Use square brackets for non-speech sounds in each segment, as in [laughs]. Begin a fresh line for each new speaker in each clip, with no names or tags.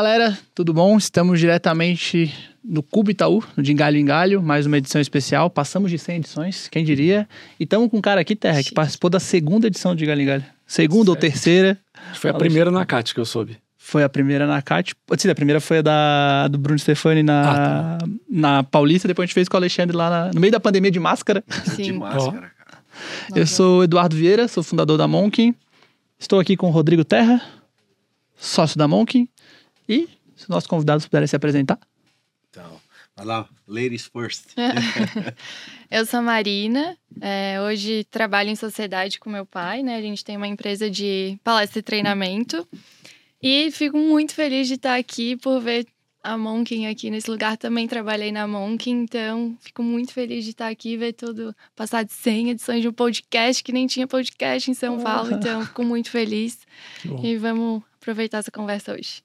galera, tudo bom? Estamos diretamente no Cubo Itaú, no de Engalho em Galho, mais uma edição especial. Passamos de 100 edições, quem diria? E estamos com um cara aqui, Terra, que participou da segunda edição de Galho em Galho. Segunda certo. ou terceira.
Foi a primeira na CAT que eu soube.
Foi a primeira na CAT. Sim, a primeira foi a da, do Bruno Stefani na, ah, tá. na Paulista, depois a gente fez com o Alexandre lá na, no meio da pandemia de máscara. [laughs]
Sim. De máscara,
cara. Eu sou Eduardo Vieira, sou fundador da Monkin. Estou aqui com o Rodrigo Terra, sócio da Monkin. E se nossos convidados puderem se apresentar.
Então, vai lá, ladies first. [laughs] [laughs]
eu sou a Marina, é, hoje trabalho em sociedade com meu pai, né? A gente tem uma empresa de palestra e treinamento. E fico muito feliz de estar aqui por ver a Monkin aqui nesse lugar. Também trabalhei na Monkin, então fico muito feliz de estar aqui, ver tudo, passar de 100 edições de um podcast, que nem tinha podcast em São Paulo, então fico muito feliz. E vamos aproveitar essa conversa hoje.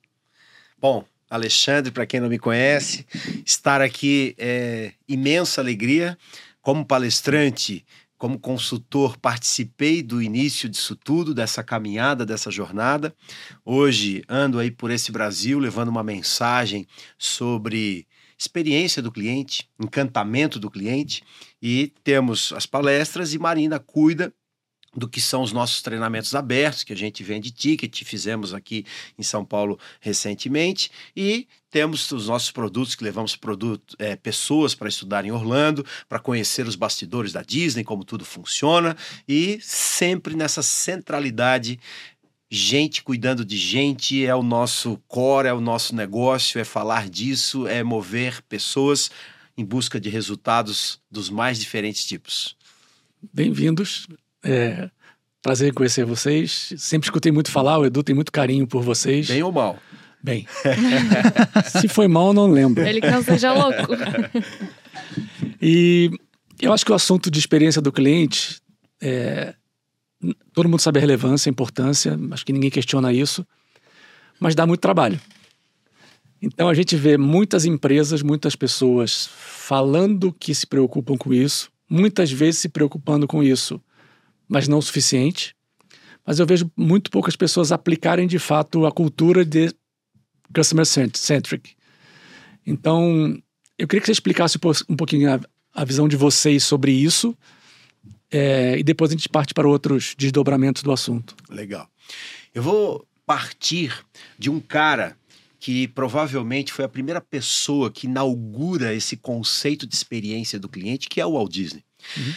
Bom, Alexandre, para quem não me conhece, estar aqui é imensa alegria. Como palestrante, como consultor, participei do início disso tudo, dessa caminhada, dessa jornada. Hoje ando aí por esse Brasil levando uma mensagem sobre experiência do cliente, encantamento do cliente e temos as palestras e Marina cuida do que são os nossos treinamentos abertos, que a gente vende ticket, fizemos aqui em São Paulo recentemente, e temos os nossos produtos que levamos produto, é, pessoas para estudar em Orlando, para conhecer os bastidores da Disney, como tudo funciona, e sempre nessa centralidade gente cuidando de gente é o nosso core, é o nosso negócio, é falar disso, é mover pessoas em busca de resultados dos mais diferentes tipos.
Bem-vindos. É, prazer em conhecer vocês. Sempre escutei muito falar, o Edu tem muito carinho por vocês.
Bem ou mal?
Bem. [laughs] Se foi mal, não lembro.
Ele que não seja louco.
e eu acho que o assunto de experiência do cliente, é, todo mundo sabe a relevância, a importância, acho que ninguém questiona isso, mas dá muito trabalho. Então a gente vê muitas empresas, muitas pessoas falando que se preocupam com isso, muitas vezes se preocupando com isso mas não o suficiente. Mas eu vejo muito poucas pessoas aplicarem de fato a cultura de customer centric. Então, eu queria que você explicasse um pouquinho a, a visão de vocês sobre isso é, e depois a gente parte para outros desdobramentos do assunto.
Legal. Eu vou partir de um cara que provavelmente foi a primeira pessoa que inaugura esse conceito de experiência do cliente, que é o Walt Disney. Uhum.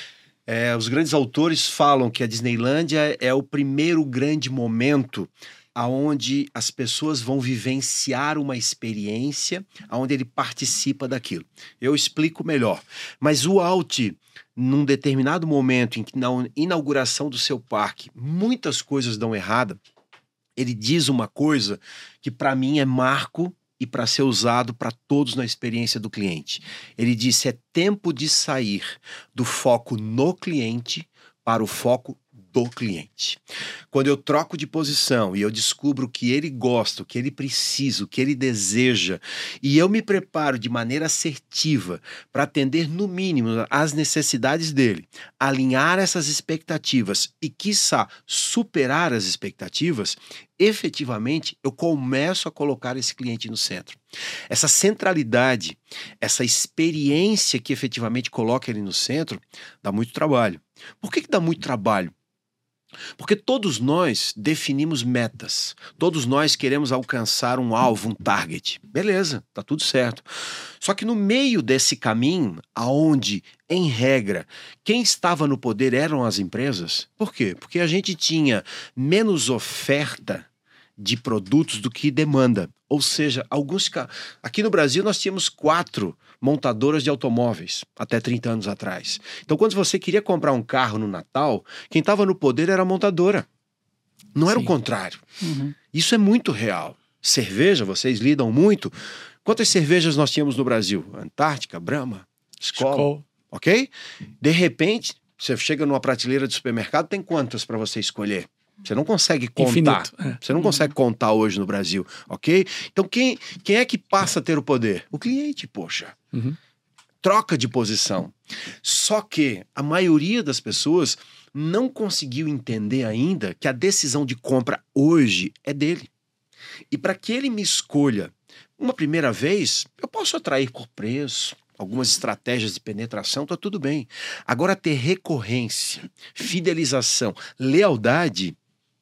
É, os grandes autores falam que a Disneylândia é o primeiro grande momento aonde as pessoas vão vivenciar uma experiência, aonde ele participa daquilo. Eu explico melhor. Mas o Alt, num determinado momento em que na inauguração do seu parque muitas coisas dão errada, ele diz uma coisa que para mim é marco e para ser usado para todos na experiência do cliente. Ele disse: é tempo de sair do foco no cliente para o foco do cliente. Quando eu troco de posição e eu descubro o que ele gosta, o que ele precisa, o que ele deseja, e eu me preparo de maneira assertiva para atender no mínimo as necessidades dele, alinhar essas expectativas e quiçá superar as expectativas, efetivamente eu começo a colocar esse cliente no centro. Essa centralidade, essa experiência que efetivamente coloca ele no centro, dá muito trabalho. Por que, que dá muito trabalho? Porque todos nós definimos metas, todos nós queremos alcançar um alvo, um target. Beleza, tá tudo certo. Só que no meio desse caminho, aonde, em regra, quem estava no poder eram as empresas, por quê? Porque a gente tinha menos oferta de produtos do que demanda. Ou seja, alguns aqui no Brasil nós tínhamos quatro montadoras de automóveis até 30 anos atrás. Então, quando você queria comprar um carro no Natal, quem estava no poder era a montadora. Não era Sim. o contrário. Uhum. Isso é muito real. Cerveja, vocês lidam muito. Quantas cervejas nós tínhamos no Brasil? Antártica, Brahma, Skol, ok? De repente, você chega numa prateleira de supermercado, tem quantas para você escolher? Você não consegue contar. É. Você não consegue contar hoje no Brasil, ok? Então quem, quem é que passa a ter o poder? O cliente, poxa. Uhum. Troca de posição. Só que a maioria das pessoas não conseguiu entender ainda que a decisão de compra hoje é dele. E para que ele me escolha uma primeira vez, eu posso atrair por preço, algumas estratégias de penetração, tá tudo bem. Agora ter recorrência, fidelização, lealdade,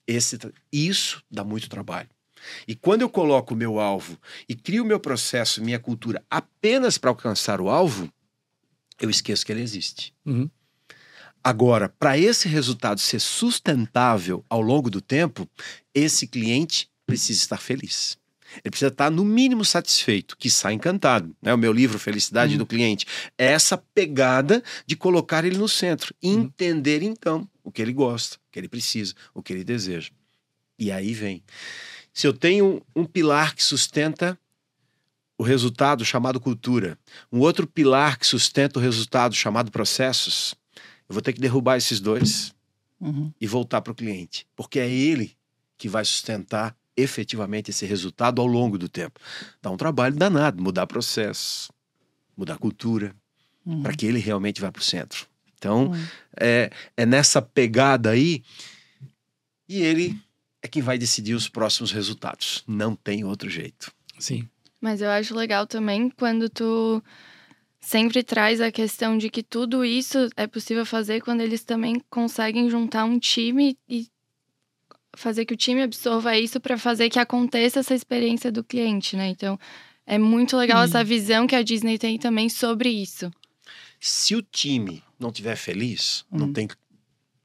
esse, isso dá muito trabalho. E quando eu coloco o meu alvo e crio o meu processo, minha cultura apenas para alcançar o alvo, eu esqueço que ele existe.
Uhum.
Agora, para esse resultado ser sustentável ao longo do tempo, esse cliente precisa estar feliz. Ele precisa estar, no mínimo, satisfeito, que sai encantado. Né? O meu livro, Felicidade
Uhum.
do Cliente, é essa pegada de colocar ele no centro.
Uhum.
entender, então, o que ele gosta, o que ele precisa, o que ele deseja. E aí vem. Se eu tenho um pilar que sustenta o resultado chamado cultura, um outro pilar que sustenta o resultado chamado processos, eu vou ter que derrubar esses dois
Uhum.
e voltar para o cliente, porque é ele que vai sustentar efetivamente esse resultado ao longo do tempo. Dá um trabalho danado mudar processo, mudar cultura,
Uhum.
para que ele realmente vá para o centro. Então, é, é nessa pegada aí e ele é quem vai decidir os próximos resultados. Não tem outro jeito.
Sim.
Mas eu acho legal também quando tu sempre traz a questão de que tudo isso é possível fazer quando eles também conseguem juntar um time e fazer que o time absorva isso para fazer que aconteça essa experiência do cliente, né? Então, é muito legal essa visão que a Disney tem também sobre isso.
Se o time não tiver feliz, não
Uhum.
tem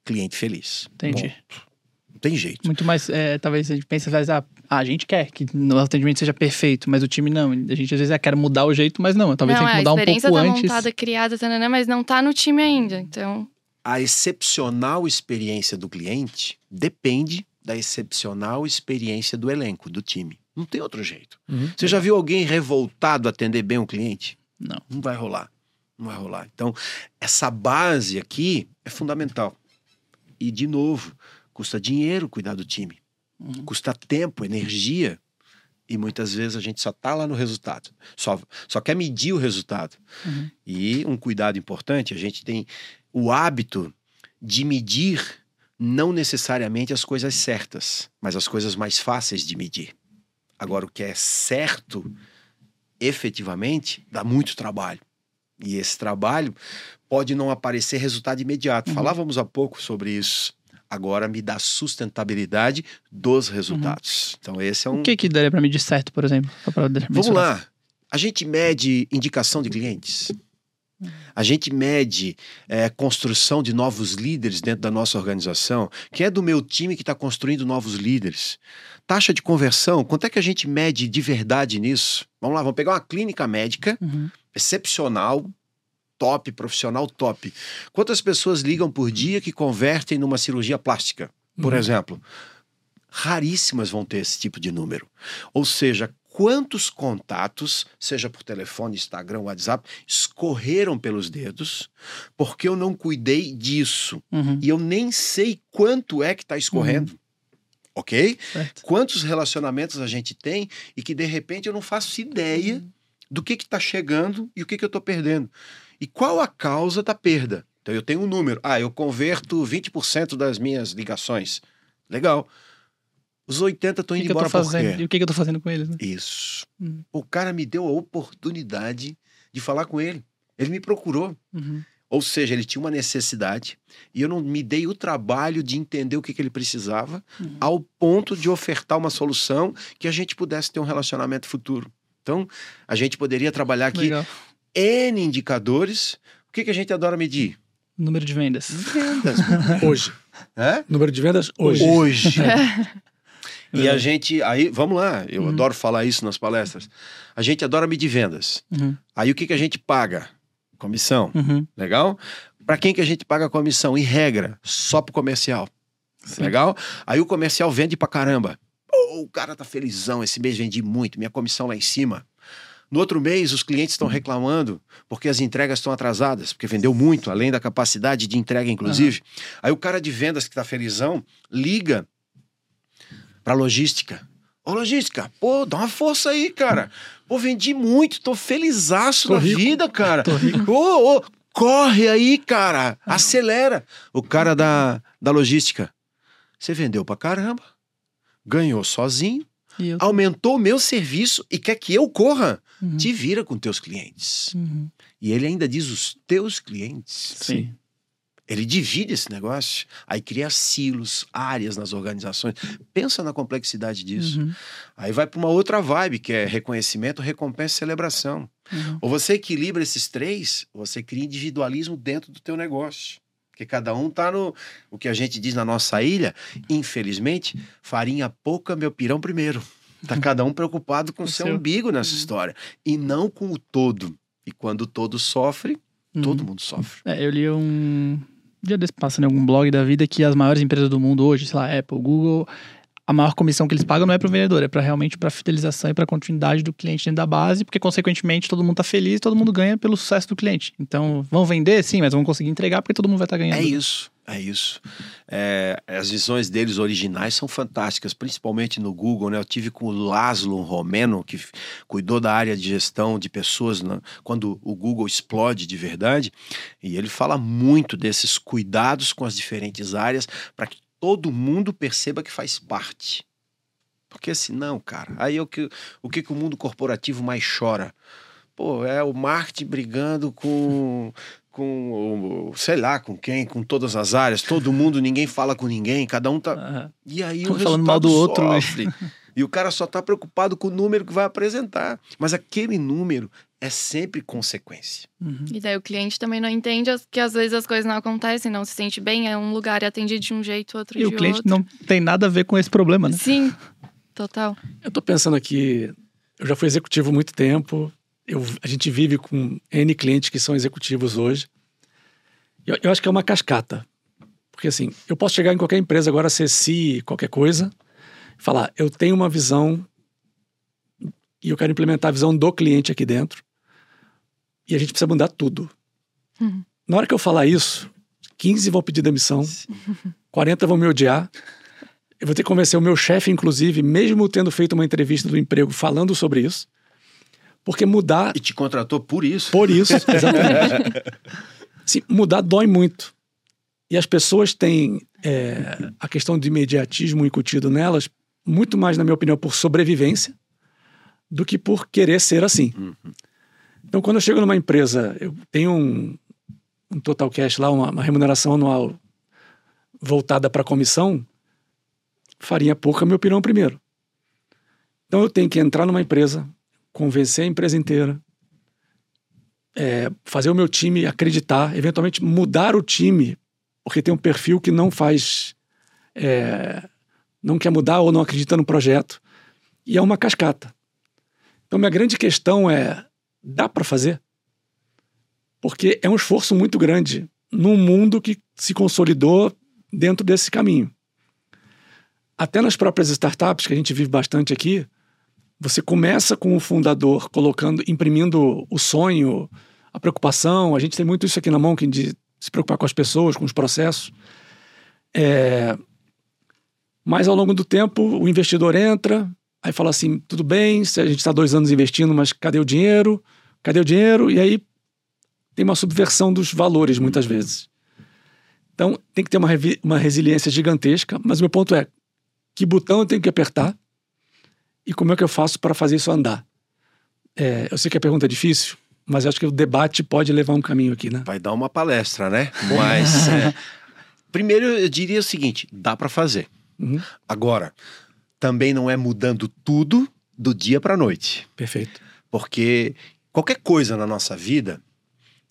cliente feliz.
Entendi.
Ponto. Não tem jeito.
Muito mais, é, talvez a gente pense, às vezes, ah, a gente quer que o atendimento seja perfeito, mas o time não. A gente às vezes é, quer mudar o jeito, mas não. Talvez
não,
tenha
é,
que mudar
a
um
experiência
pouco
tá
antes.
montada, criada, tanana, mas não tá no time ainda. Então,
A excepcional experiência do cliente depende da excepcional experiência do elenco, do time. Não tem outro jeito.
Uhum.
Você já viu alguém revoltado atender bem um cliente?
Não.
Não vai rolar. Não vai rolar. Então, essa base aqui é fundamental. E, de novo, custa dinheiro cuidar do time.
Uhum.
Custa tempo, energia. E muitas vezes a gente só tá lá no resultado. Só, só quer medir o resultado.
Uhum.
E um cuidado importante, a gente tem o hábito de medir não necessariamente as coisas certas, mas as coisas mais fáceis de medir. Agora, o que é certo, efetivamente, dá muito trabalho. E esse trabalho pode não aparecer resultado imediato.
Uhum.
Falávamos há pouco sobre isso. Agora me dá sustentabilidade dos resultados. Então, esse é um.
O que que daria pra medir certo, por exemplo?
Vamos lá. A gente mede indicação de clientes. A gente mede é, construção de novos líderes dentro da nossa organização. Quem é do meu time que está construindo novos líderes? Taxa de conversão, quanto é que a gente mede de verdade nisso? Vamos lá, vamos pegar uma clínica médica
Uhum.
Excepcional, top, profissional top. Quantas pessoas ligam por dia que convertem numa cirurgia plástica, por
Uhum.
exemplo? Raríssimas vão ter esse tipo de número. Ou seja, quantos contatos, seja por telefone, Instagram, WhatsApp, escorreram pelos dedos porque eu não cuidei disso.
Uhum.
E eu nem sei quanto é que está escorrendo. Ok?
Certo.
Quantos relacionamentos a gente tem e que de repente eu não faço ideia do que está chegando e o que, que eu estou perdendo. E qual a causa da perda? Então eu tenho um número. Ah, eu converto 20% das minhas ligações. Legal. Os 80 estão
que,
indo
que
embora por
fazendo? E o que, que eu tô fazendo com eles, né?
Isso.
Hum.
O cara me deu a oportunidade de falar com ele. Ele me procurou.
Uhum.
Ou seja, ele tinha uma necessidade e eu não me dei o trabalho de entender o que, que ele precisava,
Uhum.
ao ponto de ofertar uma solução que a gente pudesse ter um relacionamento futuro. Então, a gente poderia trabalhar aqui
Legal.
N indicadores. O que, que a gente adora medir?
Número de vendas.
Vendas. [laughs]
Hoje.
Hã?
Número de vendas hoje.
Hoje. [laughs] e a gente, aí, vamos lá, eu
Uhum.
adoro falar isso nas palestras. A gente adora medir vendas.
Uhum.
Aí o que, que a gente paga? Comissão.
Uhum.
Legal? Para quem que a gente paga comissão? Em regra, só pro comercial.
Sim.
Legal? Aí o comercial vende pra caramba. Pô, o cara tá felizão, esse mês vendi muito, minha comissão lá em cima. No outro mês, os clientes estão reclamando porque as entregas estão atrasadas, porque vendeu muito, além da capacidade de entrega, inclusive. Aí o cara de vendas que tá felizão liga pra logística. Ô, logística, pô, dá uma força aí, cara. Pô, vendi muito, tô felizaço
Tô
da
rico.
vida, cara.
Tô rico.
Ô, ô, corre aí, cara. Acelera. O cara da, da logística. Você vendeu pra caramba. Ganhou sozinho.
E eu-
aumentou o meu serviço e quer que eu corra.
Uhum.
Te vira com teus clientes.
Uhum.
E ele ainda diz os teus clientes.
Sim.
Ele divide esse negócio, aí cria silos, áreas nas organizações. Pensa na complexidade disso.
Uhum.
Aí vai para uma outra vibe, que é reconhecimento, recompensa e celebração.
Uhum.
Ou você equilibra esses três, você cria individualismo dentro do teu negócio. Porque cada um tá no o que a gente diz na nossa ilha, infelizmente, farinha pouca, meu pirão primeiro. Tá cada um preocupado com [laughs] o seu
seu.
umbigo nessa
Uhum.
história e não com o todo. E quando o todo sofre, todo mundo sofre.
É, eu li um dia desse passando em algum blog da vida que as maiores empresas do mundo hoje, sei lá, Apple, Google, a maior comissão que eles pagam não é para o vendedor, é para realmente para fidelização e para continuidade do cliente dentro da base, porque consequentemente todo mundo tá feliz, todo mundo ganha pelo sucesso do cliente. Então, vão vender sim, mas vão conseguir entregar porque todo mundo vai estar ganhando.
É isso, é isso. É, as visões deles originais são fantásticas, principalmente no Google. Né? Eu tive com o Laszlo um Romeno, que cuidou da área de gestão de pessoas na- quando o Google explode de verdade. E ele fala muito desses cuidados com as diferentes áreas para que todo mundo perceba que faz parte. Porque senão, cara, aí é o que, o que, que o mundo corporativo mais chora? Pô, é o marketing brigando com com, sei lá, com quem, com todas as áreas, todo mundo, ninguém fala com ninguém, cada um tá.
Aham.
E aí
Um
o
falando mal do
resultado
outro, né? [laughs]
E o cara só tá preocupado com o número que vai apresentar. Mas aquele número é sempre consequência.
Uhum.
E daí o cliente também não entende que às vezes as coisas não acontecem, não se sente bem, é um lugar é atendido de um jeito, outro
E
de
o cliente
outro.
não tem nada a ver com esse problema, né?
Sim, total.
Eu tô pensando aqui, eu já fui executivo há muito tempo, eu, a gente vive com N clientes que são executivos hoje. Eu, eu acho que é uma cascata. Porque assim, eu posso chegar em qualquer empresa agora, ser CI, qualquer coisa, e falar, eu tenho uma visão e eu quero implementar a visão do cliente aqui dentro. E a gente precisa mudar tudo.
Uhum.
Na hora que eu falar isso, 15 vão pedir demissão, [laughs] 40 vão me odiar. Eu vou ter que convencer o meu chefe, inclusive, mesmo tendo feito uma entrevista do emprego falando sobre isso. Porque mudar
E te contratou por isso.
por isso, [laughs] exatamente. Sim, mudar dói muito. E as pessoas têm é, a questão de imediatismo incutido nelas, muito mais, na minha opinião, por sobrevivência do que por querer ser assim.
Uhum.
Então, quando eu chego numa empresa, eu tenho um, um total cash lá, uma, uma remuneração anual voltada para a comissão, farinha pouca, meu pirão primeiro. Então, eu tenho que entrar numa empresa, convencer a empresa inteira, é, fazer o meu time acreditar, eventualmente mudar o time, porque tem um perfil que não faz. é, não quer mudar ou não acredita no projeto. E é uma cascata. Então, minha grande questão é: dá para fazer? Porque é um esforço muito grande num mundo que se consolidou dentro desse caminho. Até nas próprias startups, que a gente vive bastante aqui, você começa com o fundador colocando, imprimindo o sonho, a preocupação. A gente tem muito isso aqui na mão, que de se preocupar com as pessoas, com os processos. É, Mas ao longo do tempo, o investidor entra, aí fala assim: tudo bem, se a gente está dois anos investindo, mas cadê o dinheiro? Cadê o dinheiro? E aí tem uma subversão dos valores, muitas vezes. Então tem que ter uma, uma resiliência gigantesca, mas o meu ponto é: que botão eu tenho que apertar e como é que eu faço para fazer isso andar? É, eu sei que a pergunta é difícil, mas acho que o debate pode levar um caminho aqui, né?
Vai dar uma palestra, né? Mas. é, [laughs] primeiro, eu diria o seguinte: dá para fazer.
Uhum,
Agora, também não é mudando tudo do dia para noite.
perfeito.
Porque qualquer coisa na nossa vida,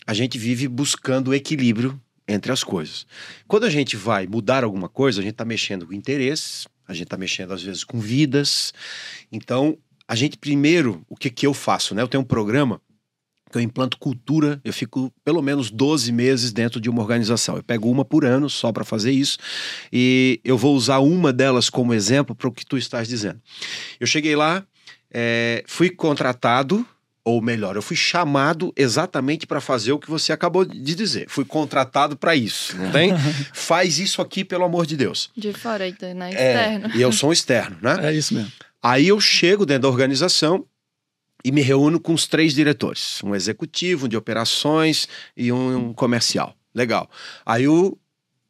a gente vive buscando equilíbrio entre as coisas. Quando a gente vai mudar alguma coisa, a gente está mexendo com interesses, a gente está mexendo às vezes com vidas. Então, a gente primeiro, o que, que eu faço? Né? Eu tenho um programa que eu implanto cultura, eu fico pelo menos 12 meses dentro de uma organização. Eu pego uma por ano só para fazer isso e eu vou usar uma delas como exemplo para o que tu estás dizendo. Eu cheguei lá, é, fui contratado, ou melhor, eu fui chamado exatamente para fazer o que você acabou de dizer. Fui contratado para isso, não tem? [laughs] Faz isso aqui, pelo amor de Deus.
De fora, né?
É,
Externo.
e eu sou um externo, né?
É isso mesmo.
Aí eu chego dentro da organização e me reúno com os três diretores: um executivo, um de operações e um comercial. Legal. Aí o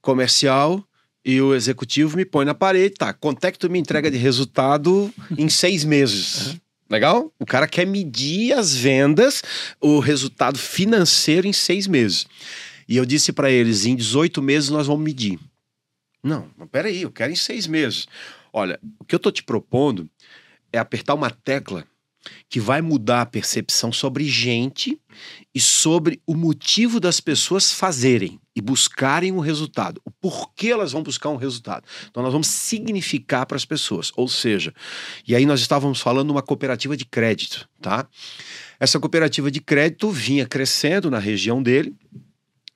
comercial e o executivo me põe na parede, tá? Quanto é que tu me entrega de resultado em [laughs] seis meses? Legal? O cara quer medir as vendas, o resultado financeiro em seis meses. E eu disse para eles: em 18 meses nós vamos medir. Não, mas peraí, eu quero em seis meses. Olha, o que eu tô te propondo é apertar uma tecla que vai mudar a percepção sobre gente e sobre o motivo das pessoas fazerem e buscarem um resultado. O porquê elas vão buscar um resultado. Então nós vamos significar para as pessoas. Ou seja, e aí nós estávamos falando uma cooperativa de crédito, tá? Essa cooperativa de crédito vinha crescendo na região dele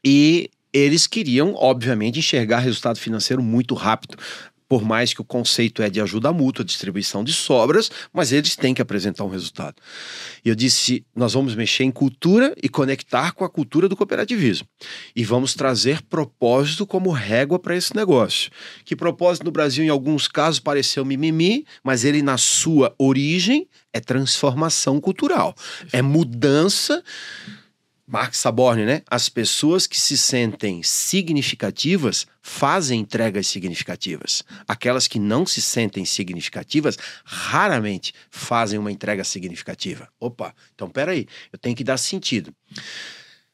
e eles queriam, obviamente, enxergar resultado financeiro muito rápido por mais que o conceito é de ajuda mútua, distribuição de sobras, mas eles têm que apresentar um resultado. E eu disse: nós vamos mexer em cultura e conectar com a cultura do cooperativismo. E vamos trazer propósito como régua para esse negócio. Que propósito no Brasil, em alguns casos, pareceu mimimi, mas ele, na sua origem, é transformação cultural, é mudança Mark Saborne, né? As pessoas que se sentem significativas fazem entregas significativas. Aquelas que não se sentem significativas raramente fazem uma entrega significativa. Opa, então peraí, eu tenho que dar sentido.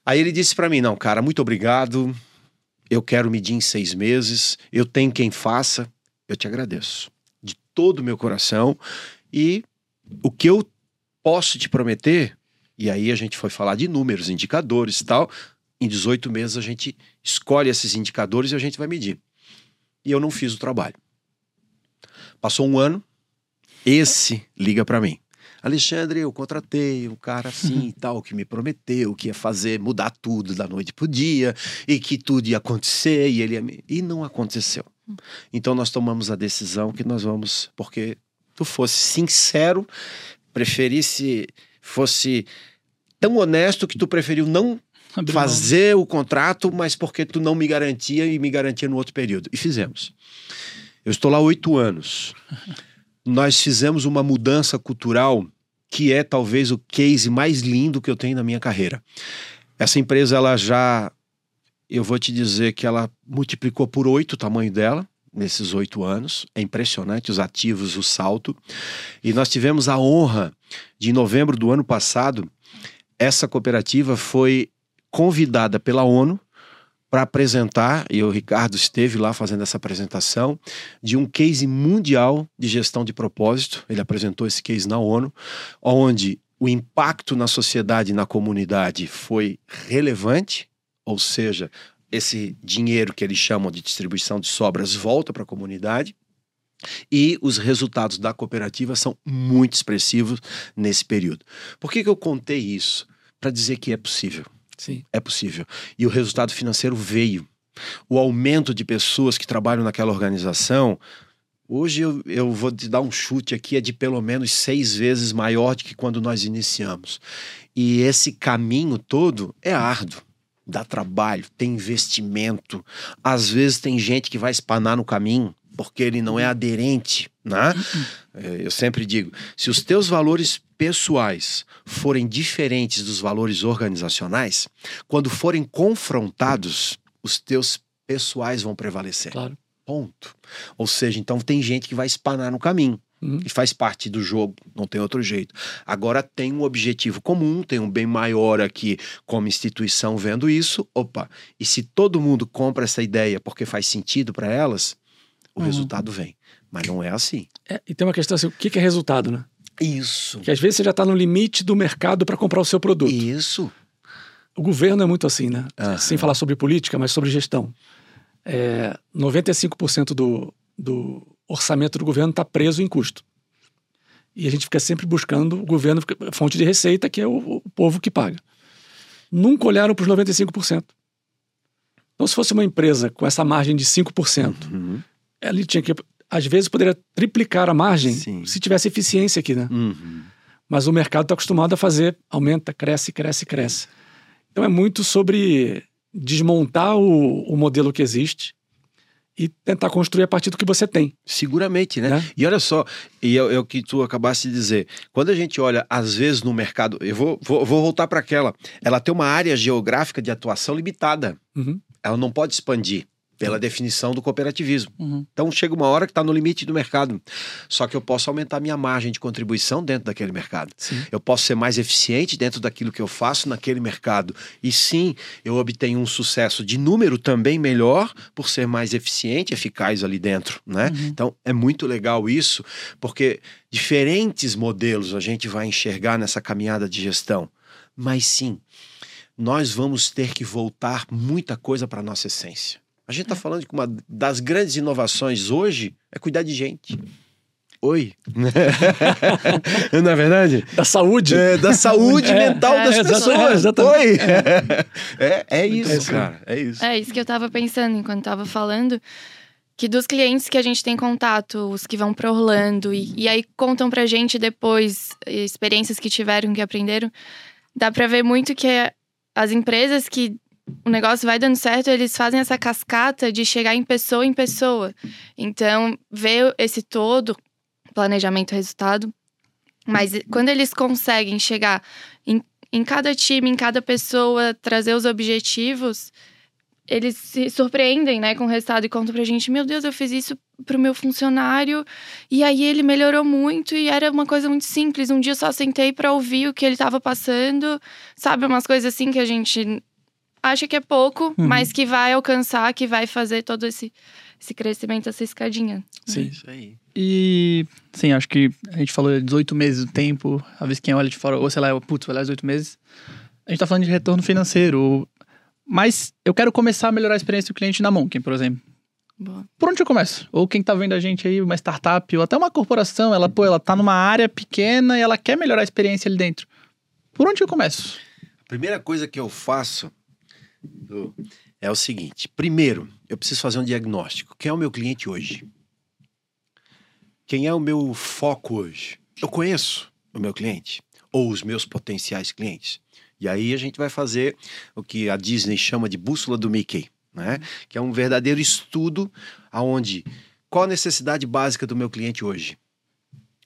Aí ele disse para mim: não, cara, muito obrigado. Eu quero medir em seis meses. Eu tenho quem faça. Eu te agradeço de todo o meu coração. E o que eu posso te prometer e aí a gente foi falar de números, indicadores e tal. Em 18 meses a gente escolhe esses indicadores e a gente vai medir. E eu não fiz o trabalho. Passou um ano, esse liga para mim. Alexandre, eu contratei um cara assim e [laughs] tal, que me prometeu que ia fazer, mudar tudo da noite pro dia, e que tudo ia acontecer, e ele ia me... E não aconteceu. Então nós tomamos a decisão que nós vamos, porque tu fosse sincero, preferisse, fosse tão honesto que tu preferiu não Abrir fazer mão. o contrato, mas porque tu não me garantia e me garantia no outro período. E fizemos. Eu estou lá oito anos. [laughs] Nós fizemos uma mudança cultural que é talvez o case mais lindo que eu tenho na minha carreira. Essa empresa, ela já, eu vou te dizer que ela multiplicou por oito o tamanho dela nesses oito anos. É impressionante os ativos, o salto. E nós tivemos a honra de, em novembro do ano passado, essa cooperativa foi convidada pela ONU para apresentar, e o Ricardo esteve lá fazendo essa apresentação, de um case mundial de gestão de propósito. Ele apresentou esse case na ONU, onde o impacto na sociedade e na comunidade foi relevante, ou seja, esse dinheiro que eles chamam de distribuição de sobras volta para a comunidade. E os resultados da cooperativa são muito expressivos nesse período. Por que, que eu contei isso? Para dizer que é possível.
Sim.
É possível. E o resultado financeiro veio. O aumento de pessoas que trabalham naquela organização. Hoje eu, eu vou te dar um chute aqui, é de pelo menos seis vezes maior do que quando nós iniciamos. E esse caminho todo é árduo dá trabalho, tem investimento. Às vezes tem gente que vai espanar no caminho porque ele não é aderente, né? É, eu sempre digo, se os teus valores pessoais forem diferentes dos valores organizacionais, quando forem confrontados, os teus pessoais vão prevalecer.
Claro.
Ponto. Ou seja, então tem gente que vai espanar no caminho.
Uhum.
E faz parte do jogo, não tem outro jeito. Agora tem um objetivo comum, tem um bem maior aqui como instituição vendo isso. Opa, e se todo mundo compra essa ideia porque faz sentido para elas, o uhum. resultado vem. Mas não é assim.
É, e tem uma questão assim: o que é resultado, né?
Isso.
Que às vezes você já está no limite do mercado para comprar o seu produto.
Isso.
O governo é muito assim, né? Uhum. Sem falar sobre política, mas sobre gestão. É, 95% do, do orçamento do governo está preso em custo. E a gente fica sempre buscando o governo, fonte de receita, que é o, o povo que paga. Nunca olharam para os 95%. Então, se fosse uma empresa com essa margem de 5%, uhum. Ela tinha que, às vezes, poderia triplicar a margem Sim. se tivesse eficiência aqui, né?
Uhum.
Mas o mercado está acostumado a fazer, aumenta, cresce, cresce, cresce. Então é muito sobre desmontar o, o modelo que existe e tentar construir a partir do que você tem.
Seguramente, né? né? E olha só, e é, é, o que tu acabaste de dizer. Quando a gente olha, às vezes, no mercado, eu vou, vou, vou voltar para aquela. Ela tem uma área geográfica de atuação limitada.
Uhum
ela não pode expandir. Pela definição do cooperativismo.
Uhum.
Então chega uma hora que está no limite do mercado. Só que eu posso aumentar minha margem de contribuição dentro daquele mercado.
Sim.
Eu posso ser mais eficiente dentro daquilo que eu faço naquele mercado. E sim, eu obtenho um sucesso de número também melhor por ser mais eficiente, eficaz ali dentro, né?
Uhum.
Então é muito legal isso, porque diferentes modelos a gente vai enxergar nessa caminhada de gestão. Mas sim, nós vamos ter que voltar muita coisa para nossa essência. A gente está falando que uma das grandes inovações hoje é cuidar de gente. Oi. [laughs] Não é verdade?
Da saúde.
É, da saúde [laughs]
É,
mental
é,
das pessoas.
exatamente.
Oi. É, [laughs] é isso,
isso.
cara. É isso.
É isso que eu tava pensando enquanto tava falando. Que dos clientes que a gente tem contato, os que vão pro Orlando e, e aí contam pra gente depois experiências que tiveram, que aprenderam, dá pra ver muito que é as empresas que o negócio vai dando certo, eles fazem essa cascata de chegar em pessoa em pessoa. Então, ver esse todo, planejamento, resultado. Mas quando eles conseguem chegar em, em cada time, em cada pessoa, trazer os objetivos, eles se surpreendem, né, com o resultado e contam pra gente: meu Deus, eu fiz isso pro meu funcionário e aí ele melhorou muito e era uma coisa muito simples. Um dia eu só sentei pra ouvir o que ele tava passando, sabe? Umas coisas assim que a gente acha que é pouco,
Uhum.
mas que vai alcançar, que vai fazer todo esse, esse crescimento, essa escadinha.
Sim.
isso aí.
E, sim, acho que a gente falou 18 meses do tempo, às vezes quem olha de fora, ou sei lá, putz, vai lá 18 meses. A gente tá falando de retorno financeiro. Mas eu quero começar a melhorar a experiência do cliente na Monken, por exemplo.
Boa.
Por onde eu começo? Ou quem tá vendo a gente aí, uma startup, ou até uma corporação, ela, pô, ela tá numa área pequena e ela quer melhorar a experiência ali dentro. Por onde eu começo?
A primeira coisa que eu faço é o seguinte: primeiro, eu preciso fazer um diagnóstico. Quem é o meu cliente hoje? Quem é o meu foco hoje? Eu conheço o meu cliente ou os meus potenciais clientes. E aí a gente vai fazer o que a Disney chama de bússola do Mickey, né? Que é um verdadeiro estudo aonde qual a necessidade básica do meu cliente hoje?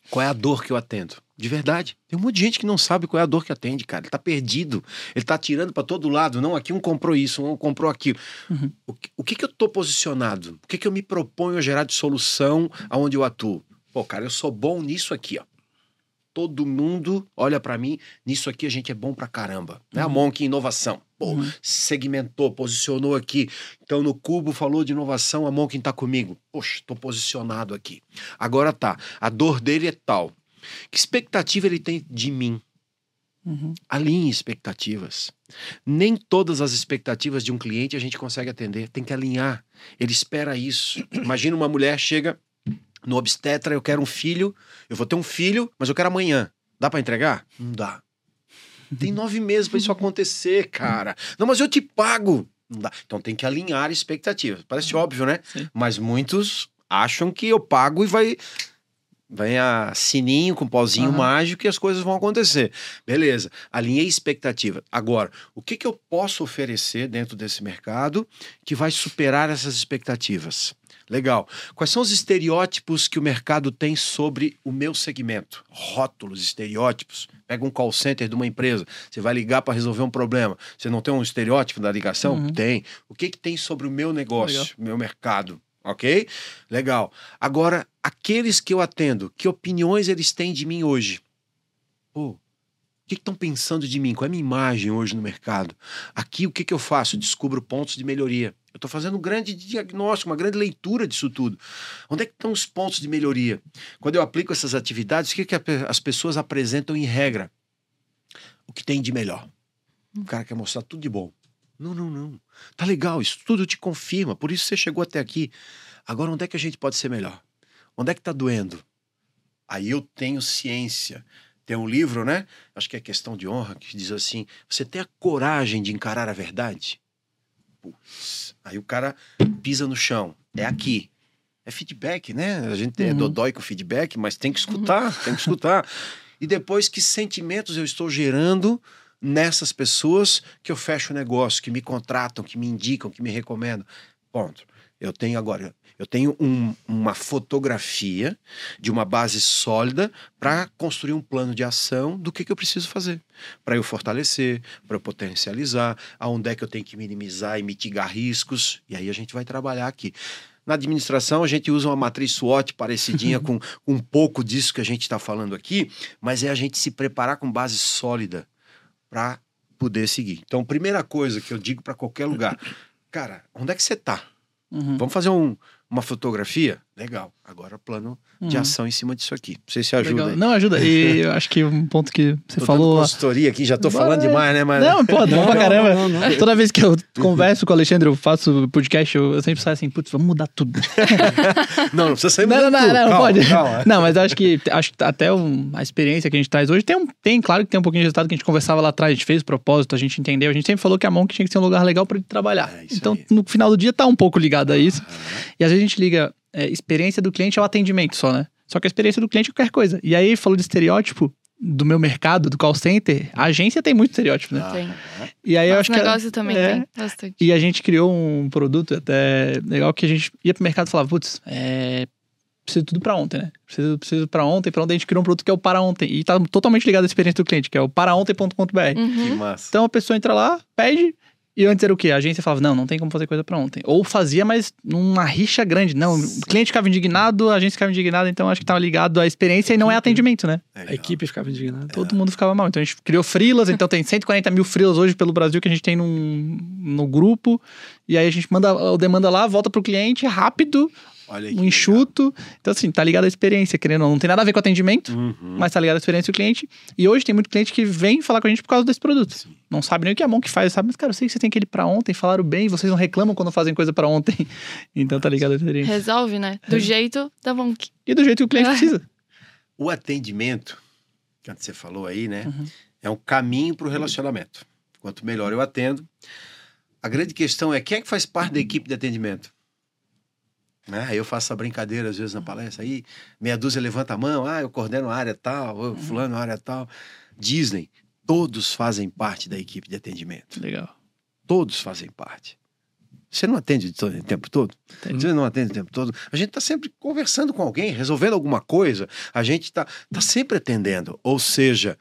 Qual é a dor que eu atendo? De verdade. Tem um monte de gente que não sabe qual é a dor que atende, cara. Ele tá perdido. Ele tá tirando para todo lado. Não, aqui um comprou isso, um comprou aquilo.
Uhum.
O, que, o que que eu tô posicionado? O que que eu me proponho a gerar de solução aonde eu atuo? Pô, cara, eu sou bom nisso aqui, ó. Todo mundo olha para mim, nisso aqui a gente é bom pra caramba. Né? A Monk Inovação. Pô,
Uhum.
segmentou, posicionou aqui. Então no Cubo falou de inovação, a Monk tá comigo. Poxa, tô posicionado aqui. Agora tá, a dor dele é tal. Que expectativa ele tem de mim?
Uhum.
Alinhe expectativas. Nem todas as expectativas de um cliente a gente consegue atender. Tem que alinhar. Ele espera isso. Imagina uma mulher chega no obstetra, eu quero um filho, eu vou ter um filho, mas eu quero amanhã. Dá para entregar? Não dá. Tem nove meses para isso acontecer, cara. Não, mas eu te pago. Não dá. Então tem que alinhar expectativas. Parece óbvio, né?
Sim.
Mas muitos acham que eu pago e vai. Vem a sininho com pauzinho
Aham.
mágico e as coisas vão acontecer. Beleza, alinhei expectativa. Agora, o que, que eu posso oferecer dentro desse mercado que vai superar essas expectativas? Legal. Quais são os estereótipos que o mercado tem sobre o meu segmento? Rótulos, estereótipos. Pega um call center de uma empresa, você vai ligar para resolver um problema. Você não tem um estereótipo da ligação?
Uhum.
Tem. O que, que tem sobre o meu negócio,
Legal.
meu mercado? Ok? Legal. Agora, aqueles que eu atendo, que opiniões eles têm de mim hoje? Pô, o que estão pensando de mim? Qual é a minha imagem hoje no mercado? Aqui, o que, que eu faço? Descubro pontos de melhoria. Eu estou fazendo um grande diagnóstico, uma grande leitura disso tudo. Onde é que estão os pontos de melhoria? Quando eu aplico essas atividades, o que, que as pessoas apresentam em regra? O que tem de melhor. O cara quer mostrar tudo de bom. Não, não, não. Tá legal, isso tudo te confirma, por isso você chegou até aqui. Agora, onde é que a gente pode ser melhor? Onde é que tá doendo? Aí eu tenho ciência. Tem um livro, né? Acho que é questão de honra, que diz assim: você tem a coragem de encarar a verdade? Putz, aí o cara pisa no chão. É aqui. É feedback, né? A gente é
Uhum.
dodói com feedback, mas tem que escutar, tem que escutar. E depois, que sentimentos eu estou gerando nessas pessoas que eu fecho o negócio, que me contratam, que me indicam, que me recomendam? Ponto. Eu tenho agora, eu tenho um- uma fotografia de uma base sólida para construir um plano de ação do que, que eu preciso fazer. Para eu fortalecer, para eu potencializar, aonde é que eu tenho que minimizar e mitigar riscos. E aí a gente vai trabalhar aqui. Na administração, a gente usa uma matriz SWOT parecidinha [laughs] com, com um pouco disso que a gente está falando aqui, mas é a gente se preparar com base sólida para poder seguir. Então, primeira coisa que eu digo para qualquer lugar, [laughs] cara, onde é que você está?
Uhum.
Vamos fazer um- uma fotografia? Legal. Agora plano de
Uhum.
ação em cima disso aqui. Não sei se ajuda.
Não, ajuda. E eu acho que um ponto que você
Tô
falou.
consultoria aqui, já tô falando
Vai.
demais, né? Mas...
Não, pô, bom pra caramba.
não, não.
Toda vez que eu converso com o Alexandre, eu faço podcast, eu, eu sempre saio assim, putz, vamos mudar tudo. [laughs]
não, não precisa sair
Não, não,
mudando
não,
tudo.
não,
Calma,
pode.
calma.
Não, mas eu acho que acho que até um- a experiência que a gente traz hoje tem, um, tem, claro que tem um pouquinho de resultado que a gente conversava lá atrás, a gente fez o propósito, a gente entendeu, a gente sempre falou que a Monk tinha que ser um lugar legal para ele trabalhar.
É,
então,
aí.
no final do dia tá um pouco ligado a isso. E às vezes a gente liga é, experiência do cliente ao atendimento só, né? Só que a experiência do cliente é qualquer coisa. E aí, falou de estereótipo do meu mercado, do call center, a agência tem muito estereótipo, né?
Ah,
Tem.
E aí eu
Nosso
acho que.
negócio também
é.
tem bastante.
E a gente criou um produto até legal que a gente ia pro mercado e falava, putz, é. Preciso tudo pra ontem, né? Preciso, preciso pra ontem. Pra ontem a gente criou um produto que é o para ontem. E tá totalmente ligado à experiência do cliente, que é o paraontem.com.br.
Que
Uhum.
massa.
Então a pessoa entra lá, pede. E antes era o quê? A agência falava, não, não tem como fazer coisa pra ontem. Ou fazia, mas numa rixa grande. Não, o cliente ficava indignado, a agência ficava indignada. Então acho que tava ligado à experiência e não é atendimento, né?
Legal.
A equipe ficava indignada.
Todo mundo ficava mal. Então a gente criou freelas, então tem 140 mil freelas hoje pelo Brasil que a gente tem num, no grupo. E aí a gente manda a demanda lá, volta pro cliente rápido, um enxuto. Então, assim, tá ligado à experiência, querendo ou não. Não tem nada a ver com atendimento,
legal. Uhum.
mas tá ligado à experiência do cliente. E hoje tem muito cliente que vem falar com a gente por causa desse produto. Não sabe nem o que a mão que faz, sabe? Mas, cara, eu sei que você tem aquele pra ontem, falaram bem, vocês não reclamam quando fazem coisa pra ontem. [laughs] Então tá ligado à experiência.
Resolve, né? Do jeito da Monk.
E do jeito que o cliente precisa.
O atendimento, que antes você falou aí, né?
Uhum.
É um caminho para o relacionamento. Quanto melhor eu atendo. A grande questão é quem é que faz parte da equipe de atendimento? Né? Eu faço essa brincadeira às vezes na palestra, aí meia dúzia levanta a mão, ah, eu coordeno a área tal, eu fulano a área tal. Disney, todos fazem parte da equipe de atendimento.
Legal.
Todos fazem parte. Você não atende o tempo todo? Você não atende o tempo todo? A gente está sempre conversando com alguém, resolvendo alguma coisa. A gente está tá sempre atendendo. Ou seja,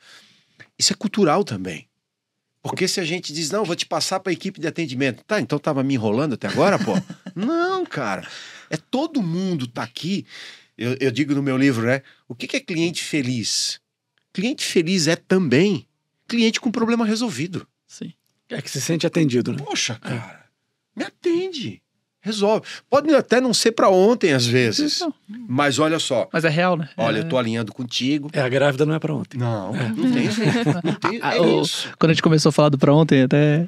isso é cultural também. Porque se a gente diz, não, vou te passar para a equipe de atendimento. Tá, então tava me enrolando até agora, pô? [laughs] não, cara. É todo mundo tá aqui. Eu, eu digo no meu livro, né? O que que é cliente feliz? Cliente feliz é também cliente com problema resolvido.
Sim.
É que se sente atendido, né?
Poxa, cara, me atende. Resolve. Pode até não ser para ontem, às vezes.
Não,
Mas olha só.
Mas é real, né?
Olha,
É-
eu tô alinhando contigo.
É, a grávida não é pra ontem.
Não, não tem isso. Não tem, [laughs] é
quando a gente começou a falar do pra ontem, até.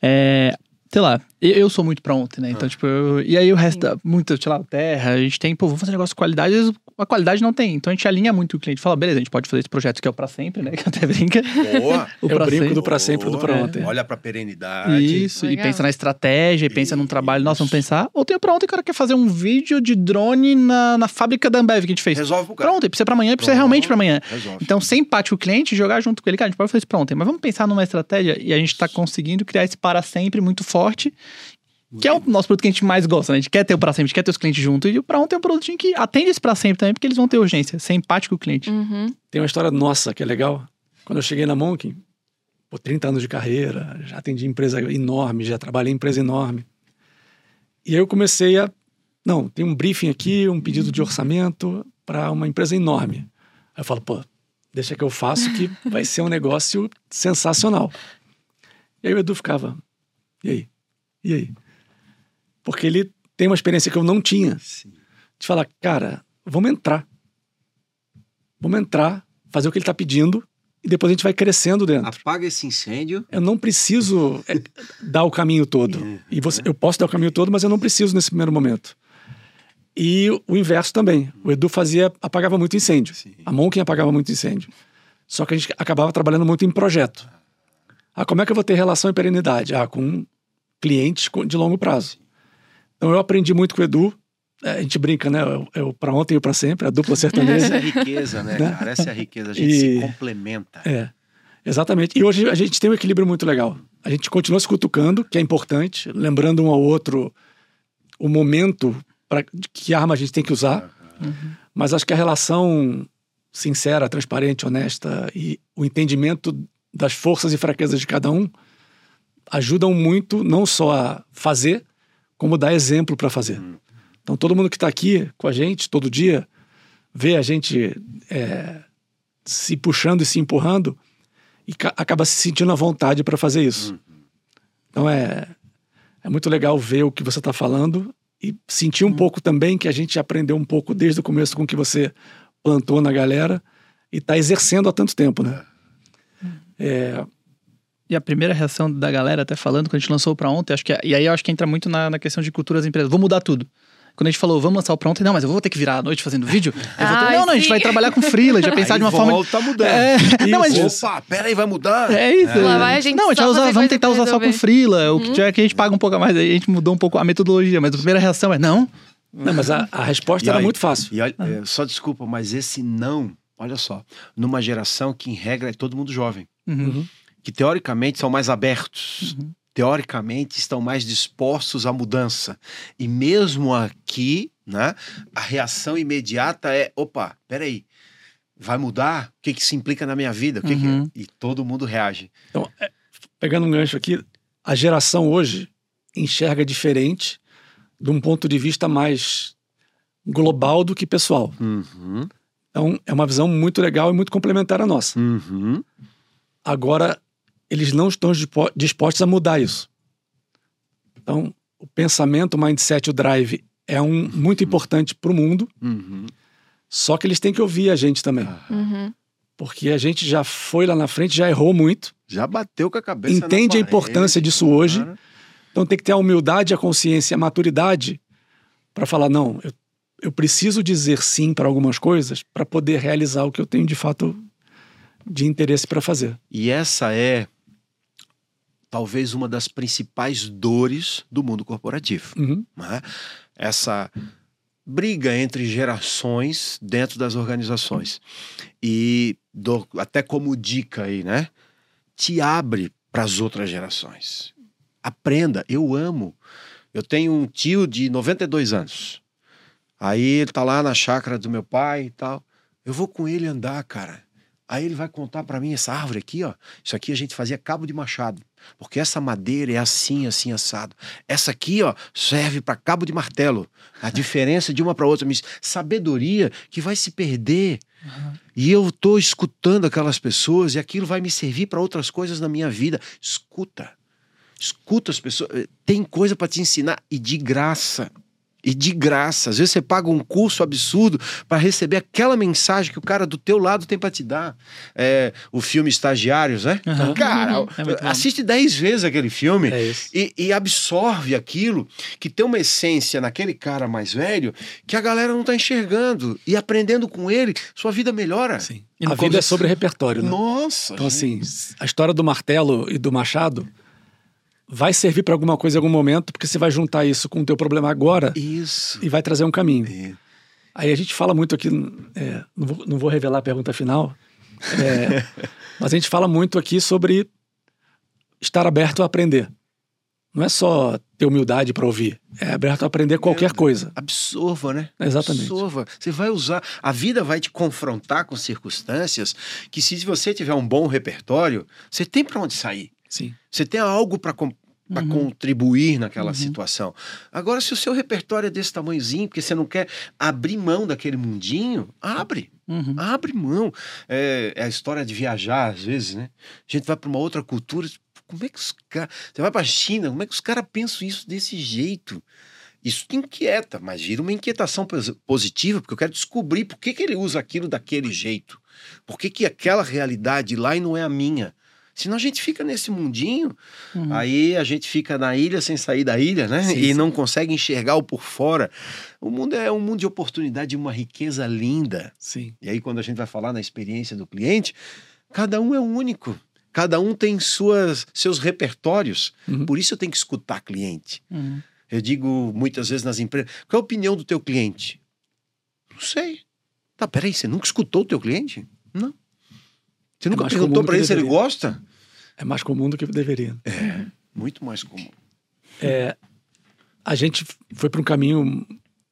É, sei lá, eu, sou muito pra ontem, né? Então, tipo, eu- e aí o resto, muito, sei lá, terra, a gente tem, pô, vamos fazer negócio de qualidade, às vezes a qualidade não tem. Então a gente alinha muito o cliente. Fala, beleza, a gente pode fazer esse projeto que é o pra sempre, né? [laughs] Que até brinca.
Boa. [laughs]
O
Eu brinco
sempre.
do pra sempre do pra
Boa.
ontem.
Olha pra perenidade.
Isso, e
Legal.
pensa na estratégia, e pensa num trabalho. Nossa, vamos pensar. Ou tem o pra ontem, o cara quer fazer um vídeo de drone na, na fábrica da Ambev que a gente fez.
Resolve o cara.
Pronto, precisa pra amanhã, precisa
Pronto.
realmente pra amanhã.
Resolve.
Então, sem empate com o cliente, jogar junto com ele, cara, a gente pode fazer isso pra ontem, mas vamos pensar numa estratégia e a gente tá conseguindo criar esse para sempre muito forte, que é o nosso produto que a gente mais gosta, né? A gente quer ter o para sempre, a gente quer ter os clientes junto, e o pra ontem é um produtinho que atende esse para sempre também, porque eles vão ter urgência, ser empático com o cliente.
Uhum.
Tem uma história nossa que é legal. Quando eu cheguei na Monk, por 30 anos de carreira, já atendi empresa enorme, já trabalhei em empresa enorme. E aí eu comecei a. Não, tem um briefing aqui, um pedido de orçamento para uma empresa enorme. Aí eu falo, pô, deixa que eu faço que [laughs] vai ser um negócio sensacional. E aí o Edu ficava, e aí? E aí? Porque ele tem uma experiência que eu não tinha
Sim.
de falar, cara, vamos entrar. Vamos entrar, fazer o que ele está pedindo e depois a gente vai crescendo dentro.
Apaga esse incêndio.
Eu não preciso é, dar o caminho todo. E você, eu posso dar o caminho todo, mas eu não preciso nesse primeiro momento. E o inverso também. O Edu fazia, apagava muito incêndio.
Sim.
A Monkin apagava muito incêndio. Só que a gente acabava trabalhando muito em projeto. Ah, como é que eu vou ter relação e perenidade? Ah, com clientes de longo prazo. Então eu aprendi muito com o Edu. É, A gente brinca, né? Eu, eu para ontem e para sempre, a dupla [laughs]
Essa é
sertaneja.
a riqueza, né,
Né?
cara? Essa é a riqueza. A gente
E-
se complementa.
É, exatamente. E hoje a gente tem um equilíbrio muito legal. A gente continua se cutucando, que é importante, lembrando um ao outro o momento para que arma a gente tem que usar, mas acho que a relação sincera, transparente, honesta e o entendimento das forças e fraquezas de cada um ajudam muito não só a fazer, como dar exemplo para fazer. Então todo mundo que está aqui com a gente todo dia vê a gente é, se puxando e se empurrando e acaba se sentindo à vontade para fazer isso. Então é, é muito legal ver o que você está falando e sentir um pouco também que a gente aprendeu um pouco desde o começo com o que você plantou na galera e está exercendo há tanto tempo, né?
É... E a primeira reação da galera, até falando, quando a gente lançou para ontem, acho que, é, e aí eu acho que entra muito na, na questão de cultura das empresas. Vou mudar tudo. Quando a gente falou, vamos lançar o pronto, não, mas eu vou ter que virar a noite fazendo vídeo.
Ai,
ter... Não, não, a gente vai trabalhar com freela, já [laughs] pensar
Aí
de uma
volta
forma.
tá mudando.
É, [laughs] não, mas
Opa, peraí, vai mudar?
É isso.
Lá vai a gente
não, a gente vai usar, vamos tentar
pra
usar só com freela. O que tiver que a gente paga um pouco a mais, a gente mudou um pouco a metodologia, mas a primeira reação é não.
Não, mas a, a resposta
E
era
aí-
muito fácil.
E olha, é, só desculpa, mas esse não, olha só, numa geração que em regra é todo mundo jovem,
Uhum.
Que teoricamente são mais abertos, teoricamente estão mais dispostos à mudança. E mesmo aqui, né, a reação imediata é, opa, peraí, vai mudar? O que que isso implica na minha vida? O que que?
Uhum.
E todo mundo reage.
Então, é, pegando um gancho aqui, a geração hoje enxerga diferente de um ponto de vista mais global do que pessoal.
Uhum,
Então, é uma visão muito legal e muito complementar à nossa.
uhum.
Agora, eles não estão dispo- dispostos a mudar isso. Então, o pensamento, o mindset, o drive é um muito importante para o mundo,
Uhum.
só que eles têm que ouvir a gente também.
Uhum.
Porque a gente já foi lá na frente, já errou muito,
Já bateu com a cabeça na
entende a
parede,
importância disso hoje. Então tem que ter a humildade, a consciência, a maturidade para falar não, eu, eu preciso dizer sim para algumas coisas para poder realizar o que eu tenho de fato de interesse para fazer.
E essa é talvez uma das principais dores do mundo corporativo.
Uhum.
né? Essa briga entre gerações dentro das organizações. E dou até como dica aí, né? Te abre para as outras gerações. Aprenda, eu amo. Eu tenho um tio de 92 anos. Aí ele tá lá na chácara do meu pai e tal. Eu vou com ele andar, cara. Aí ele vai contar para mim essa árvore aqui, ó. Isso aqui a gente fazia cabo de machado, porque essa madeira é assim, assim assado. Essa aqui, ó, serve para cabo de martelo. A diferença de uma para outra, sabedoria que vai se perder. E eu tô escutando aquelas pessoas e aquilo vai me servir para outras coisas na minha vida. Escuta. Escuta as pessoas. Tem coisa para te ensinar e de graça. E de graça. Às vezes você paga um curso absurdo para receber aquela mensagem que o cara do teu lado tem para te dar. É, o filme Estagiários, né?
Aham.
Cara,
É muito bom.
assiste dez vezes aquele filme
É
e, e absorve aquilo que tem uma essência naquele cara mais velho que a galera não tá enxergando. E aprendendo com ele, sua vida melhora.
Sim.
E
A vida é
começo-
sobre repertório, né?
Nossa!
Então
gente.
assim, a história do martelo e do machado vai servir para alguma coisa em algum momento, porque você vai juntar isso com o teu problema agora
Isso.
e vai trazer um caminho.
É.
Aí a gente fala muito aqui, é, não, vou, não vou revelar a pergunta final, é, [laughs] mas a gente fala muito aqui sobre estar aberto a aprender. Não é só ter humildade para ouvir, é aberto a aprender qualquer coisa.
Absorva, né?
Exatamente.
Absorva. Você vai usar. A vida vai te confrontar com circunstâncias que, se você tiver um bom repertório, você tem para onde sair.
Sim.
Você tem algo para
Uhum.
contribuir naquela situação. Agora, se o seu repertório é desse tamanhozinho, porque você não quer abrir mão daquele mundinho, abre.
Uhum.
Abre mão. É, é a história de viajar, às vezes, né? A gente vai para uma outra cultura. Como é que os caras. Você vai para a China, como é que os caras pensam isso desse jeito? Isso te inquieta, mas vira uma inquietação pos- positiva, porque eu quero descobrir por que, que ele usa aquilo daquele jeito. Por que, que aquela realidade lá e não é a minha? Senão a gente fica nesse mundinho,
Uhum.
aí a gente fica na ilha sem sair da ilha, né?
Sim,
e
sim.
não consegue enxergar o por fora. O mundo é um mundo de oportunidade, de uma riqueza linda.
Sim.
E aí, quando a gente vai falar na experiência do cliente, cada um é único. Cada um tem suas, seus repertórios.
Uhum.
Por isso eu tenho que escutar cliente.
Uhum.
Eu digo muitas vezes nas empresas: qual é a opinião do teu cliente? Não sei. Tá, peraí, você nunca escutou o teu cliente? Não. Você nunca
mais
perguntou para ele se ele gosta?
É mais comum do que deveria.
Muito mais comum.
É, a gente foi para um caminho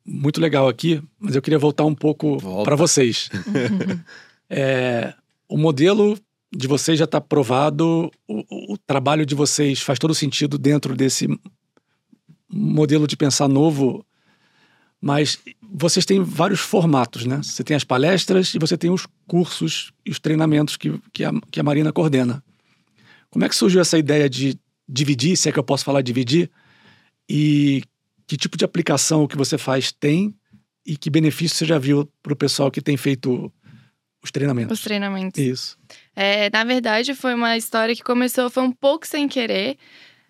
muito legal aqui, mas eu queria voltar um pouco para vocês. [laughs] É, o modelo de vocês já está provado, o, o- o trabalho de vocês faz todo sentido dentro desse modelo de pensar novo, mas vocês têm vários formatos, né? Você tem as palestras e você tem os cursos e os treinamentos que, que, a, que a Marina coordena. Como é que surgiu essa ideia de dividir, se é que eu posso falar dividir, e que tipo de aplicação que você faz tem e que benefício você já viu para o pessoal que tem feito os treinamentos?
Os treinamentos.
Isso.
É, na verdade, foi uma história que começou, foi um pouco sem querer.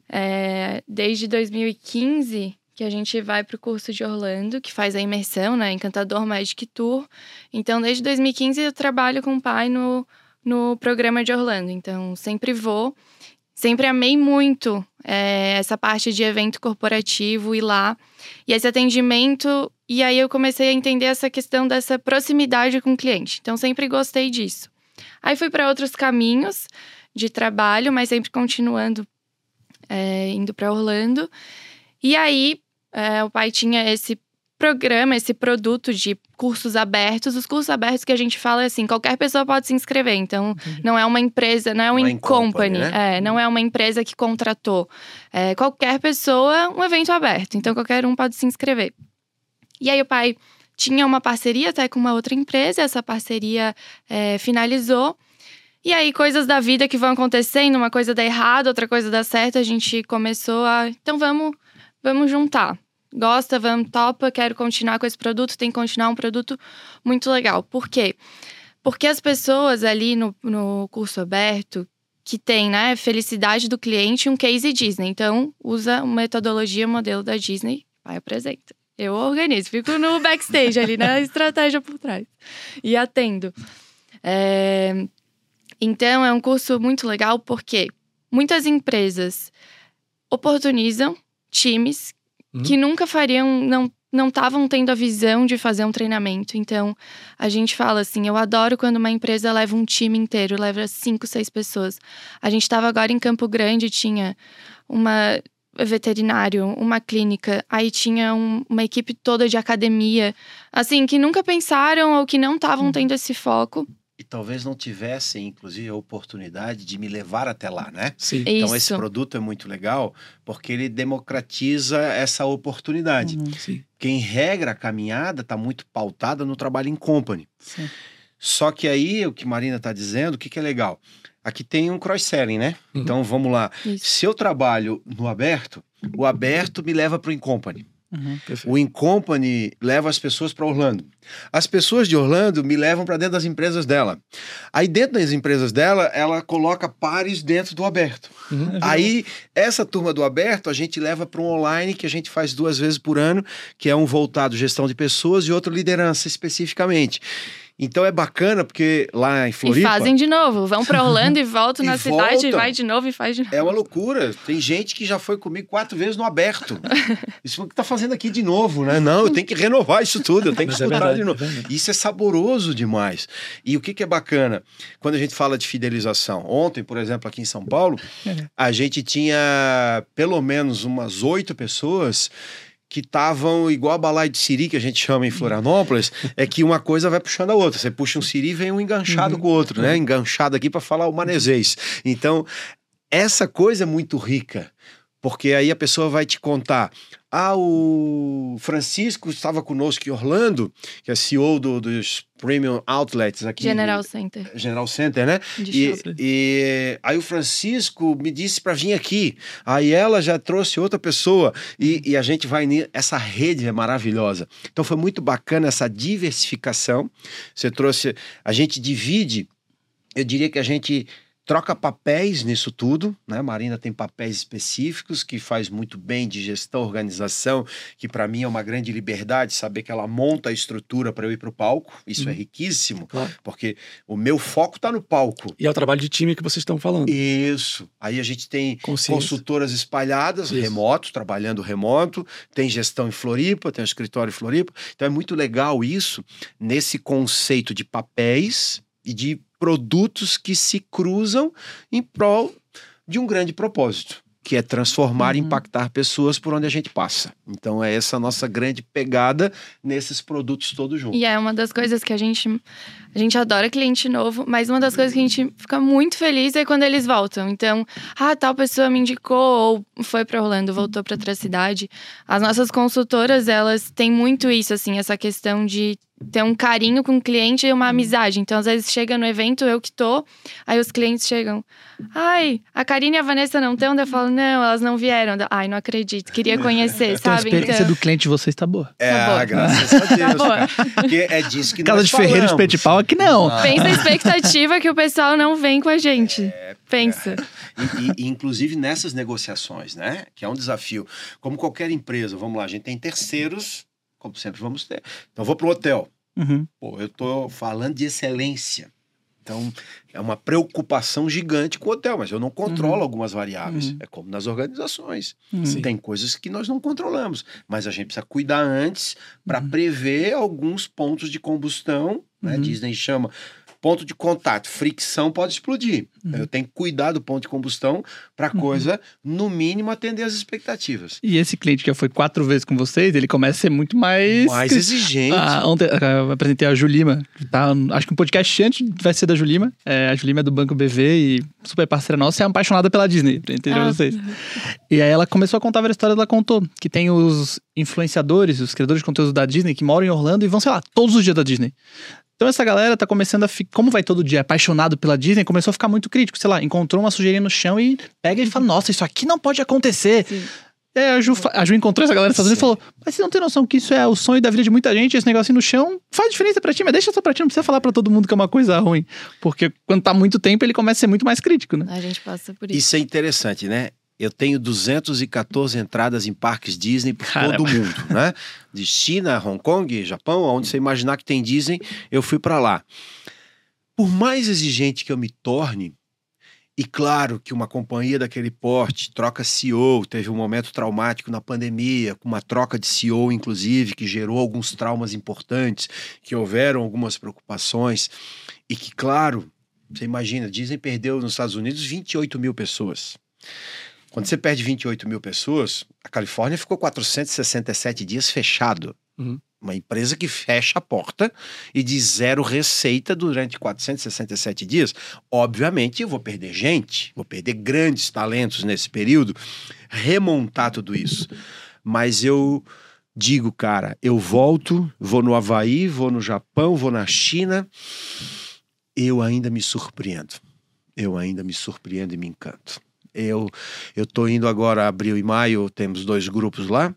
É, desde 2015 que a gente vai para o curso de Orlando, que faz a imersão, né? Encantador Magic Tour. Então, desde 2015 eu trabalho com o pai no, no programa de Orlando. Então, sempre vou. Sempre amei muito é, essa parte de evento corporativo ir lá. E esse atendimento. E aí eu comecei a entender essa questão dessa proximidade com o cliente. Então, sempre gostei disso. Aí fui para outros caminhos de trabalho, mas sempre continuando é, indo para Orlando. E aí é, o pai tinha esse programa, esse produto de cursos abertos. Os cursos abertos que a gente fala é assim, qualquer pessoa pode se inscrever. Então, não é uma empresa, não é um
é
in
in company,
company,
né?
é, não é uma empresa que contratou. É, qualquer pessoa, um evento aberto. Então, qualquer um pode se inscrever. E aí o pai tinha uma parceria até com uma outra empresa, essa parceria é, finalizou. E aí, coisas da vida que vão acontecendo, uma coisa dá errado, outra coisa dá certo, a gente começou a. Então vamos, vamos juntar. Gosta, vamos, topa, quero continuar com esse produto, tem que continuar um produto muito legal. Por quê? Porque as pessoas ali no, no curso aberto, que tem, né, felicidade do cliente um case Disney. Então, usa uma metodologia modelo da Disney, vai apresenta. Eu organizo, fico no backstage ali, na estratégia por trás. E atendo. É, Então, é um curso muito legal porque muitas empresas oportunizam times
Uhum.
que nunca fariam, não não estavam tendo a visão de fazer um treinamento. Então, a gente fala assim: eu adoro quando uma empresa leva um time inteiro, leva cinco, seis pessoas. A gente estava agora em Campo Grande, tinha uma veterinário, uma clínica, aí tinha um- uma equipe toda de academia, assim, que nunca pensaram ou que não estavam tendo esse foco.
E talvez não tivessem, inclusive, a oportunidade de me levar até lá, né?
Sim.
Então, esse produto é muito legal porque ele democratiza essa oportunidade.
Uhum,
Sim.
Porque, em regra, a caminhada está muito pautada no trabalho em company.
sim.
Só que aí, o que Marina está dizendo, o que, que é legal? Aqui tem um cross-selling, né?
Uhum.
Então, vamos lá.
Isso.
Se eu trabalho no aberto, o aberto me leva para o in-company.
Uhum.
O in-company leva as pessoas para Orlando. As pessoas de Orlando me levam para dentro das empresas dela. Aí, dentro das empresas dela, ela coloca pares dentro do aberto.
Uhum.
Aí, essa turma do aberto, a gente leva para um online que a gente faz duas vezes por ano, que é um voltado gestão de pessoas e outro liderança especificamente. Então é bacana porque lá em
E
Floripa
fazem de novo, vão para [laughs] Orlando e voltam
E
na cidade,
voltam.
vai de novo e faz de novo.
é uma loucura. Tem gente que já foi comigo quatro vezes no aberto. [laughs] Isso o que tá fazendo aqui de novo, né? Não, eu tenho que renovar isso tudo, eu tenho que
Mas é
de novo.
é.
Isso é saboroso demais. E o que, que é bacana? Quando a gente fala de fidelização. Ontem, por exemplo, aqui em São Paulo, a gente tinha pelo menos umas oito pessoas que estavam igual a balaio de siri, que a gente chama em Florianópolis, [laughs] é que uma coisa vai puxando a outra. Você puxa um siri e vem um enganchado com o outro, né? Enganchado aqui para falar o manezês. Então, essa coisa é muito rica. Porque aí a pessoa vai te contar. Ah, o Francisco estava conosco em Orlando, que é CEO do- dos Premium Outlets aqui.
General Center.
General Center, né?
De
E,
shopping.
e aí o Francisco me disse para vir aqui. Aí ela já trouxe outra pessoa e, e a gente vai essa rede é maravilhosa. Então foi muito bacana essa diversificação. Você trouxe, a gente divide. Eu diria que a gente troca papéis nisso tudo, né? Marina tem papéis específicos que faz muito bem de gestão, organização, que para mim é uma grande liberdade saber que ela monta a estrutura para eu ir para o palco. Isso é riquíssimo,
Claro.
porque o meu foco está no palco.
E é o trabalho de time que vocês estão falando.
Isso. Aí a gente tem consultoras espalhadas,
Isso.
remotos, trabalhando remoto, tem gestão em Floripa, tem um escritório em Floripa. Então é muito legal isso nesse conceito de papéis e de produtos que se cruzam em prol de um grande propósito. que é transformar e impactar pessoas por onde a gente passa. Então é essa a nossa grande pegada nesses produtos todos juntos.
E é uma das coisas que a gente a gente adora cliente novo, mas uma das coisas que a gente fica muito feliz é quando eles voltam. Então, ah, tal pessoa me indicou ou foi para Orlando, voltou para outra cidade. As nossas consultoras, elas têm muito isso assim, essa questão de ter um carinho com o cliente e uma amizade. Então, às vezes chega no evento, eu que tô, aí os clientes chegam. Ai, a Karine e a Vanessa não estão? Eu falo, não, elas não vieram. Ai, não acredito, queria conhecer, [laughs]
Então a
sabe?
experiência
Então,
do cliente de vocês tá boa.
É,
Tá bom.
graças a Deus.
Tá bom.
cara. Porque é disso que
Casa
nós
de Ferreiro
falamos.
Espeto de Pau aqui não.
pensa a expectativa que o pessoal não vem com a gente. Pensa.
E, e- e, inclusive nessas negociações, né? Que é um desafio. Como qualquer empresa, vamos lá, a gente tem terceiros, como sempre vamos ter. Então, eu vou para o hotel.
Uhum.
Pô, eu tô falando de excelência. Então, é uma preocupação gigante com o hotel, mas eu não controlo algumas variáveis.
Uhum.
É como nas organizações.
Uhum.
Tem coisas que nós não controlamos, mas a gente precisa cuidar antes para
Uhum.
prever alguns pontos de combustão. Né?
Uhum.
Disney chama ponto de contato, fricção pode explodir.
Uhum.
Eu tenho que cuidar do ponto de combustão para a coisa, no mínimo, atender as expectativas.
E esse cliente que já foi quatro vezes com vocês, ele começa a ser muito mais.
Mais exigente.
Ah, ontem ah, eu apresentei a Julima. Tá, acho que um podcast antes vai ser da Julima. É, a Julima é do Banco BV e super parceira nossa, é apaixonada pela Disney, pra entender
Ah.
vocês. E aí ela começou a contar várias histórias, ela contou que tem os influenciadores, os criadores de conteúdo da Disney que moram em Orlando e vão, sei lá, todos os dias da Disney. Então essa galera tá começando a ficar, como vai todo dia apaixonado pela Disney, começou a ficar muito crítico, sei lá, encontrou uma sujeirinha no chão e pega e fala, nossa, isso aqui não pode acontecer.
Sim.
E aí a Ju, a Ju encontrou essa galera e falou: Mas você não tem noção que isso é o sonho da vida de muita gente, esse negocinho no chão faz diferença pra ti, mas deixa só pra ti, não precisa falar pra todo mundo que é uma coisa ruim. Porque quando tá muito tempo, ele começa a ser muito mais crítico, né?
A gente passa por isso.
Isso é interessante, né? Eu tenho 214 entradas em parques Disney por
Caramba.
todo mundo, né? De China, Hong Kong, Japão, onde você imaginar que tem Disney, eu fui para lá. Por mais exigente que eu me torne, e claro que uma companhia daquele porte troca CEO, teve um momento traumático na pandemia, com uma troca de CEO, inclusive, que gerou alguns traumas importantes, que houveram algumas preocupações, e que, claro, você imagina, Disney perdeu nos Estados Unidos 28 mil pessoas. Quando você perde 28 mil pessoas, a Califórnia ficou 467 dias fechado.
Uhum.
Uma empresa que fecha a porta e de zero receita durante 467 dias. Obviamente, eu vou perder gente, vou perder grandes talentos nesse período, remontar tudo isso. Mas eu digo, cara, eu volto, vou no Havaí, vou no Japão, vou na China, eu ainda me surpreendo. Eu ainda me surpreendo e me encanto. Eu eu tô indo agora abril e maio, temos dois grupos lá.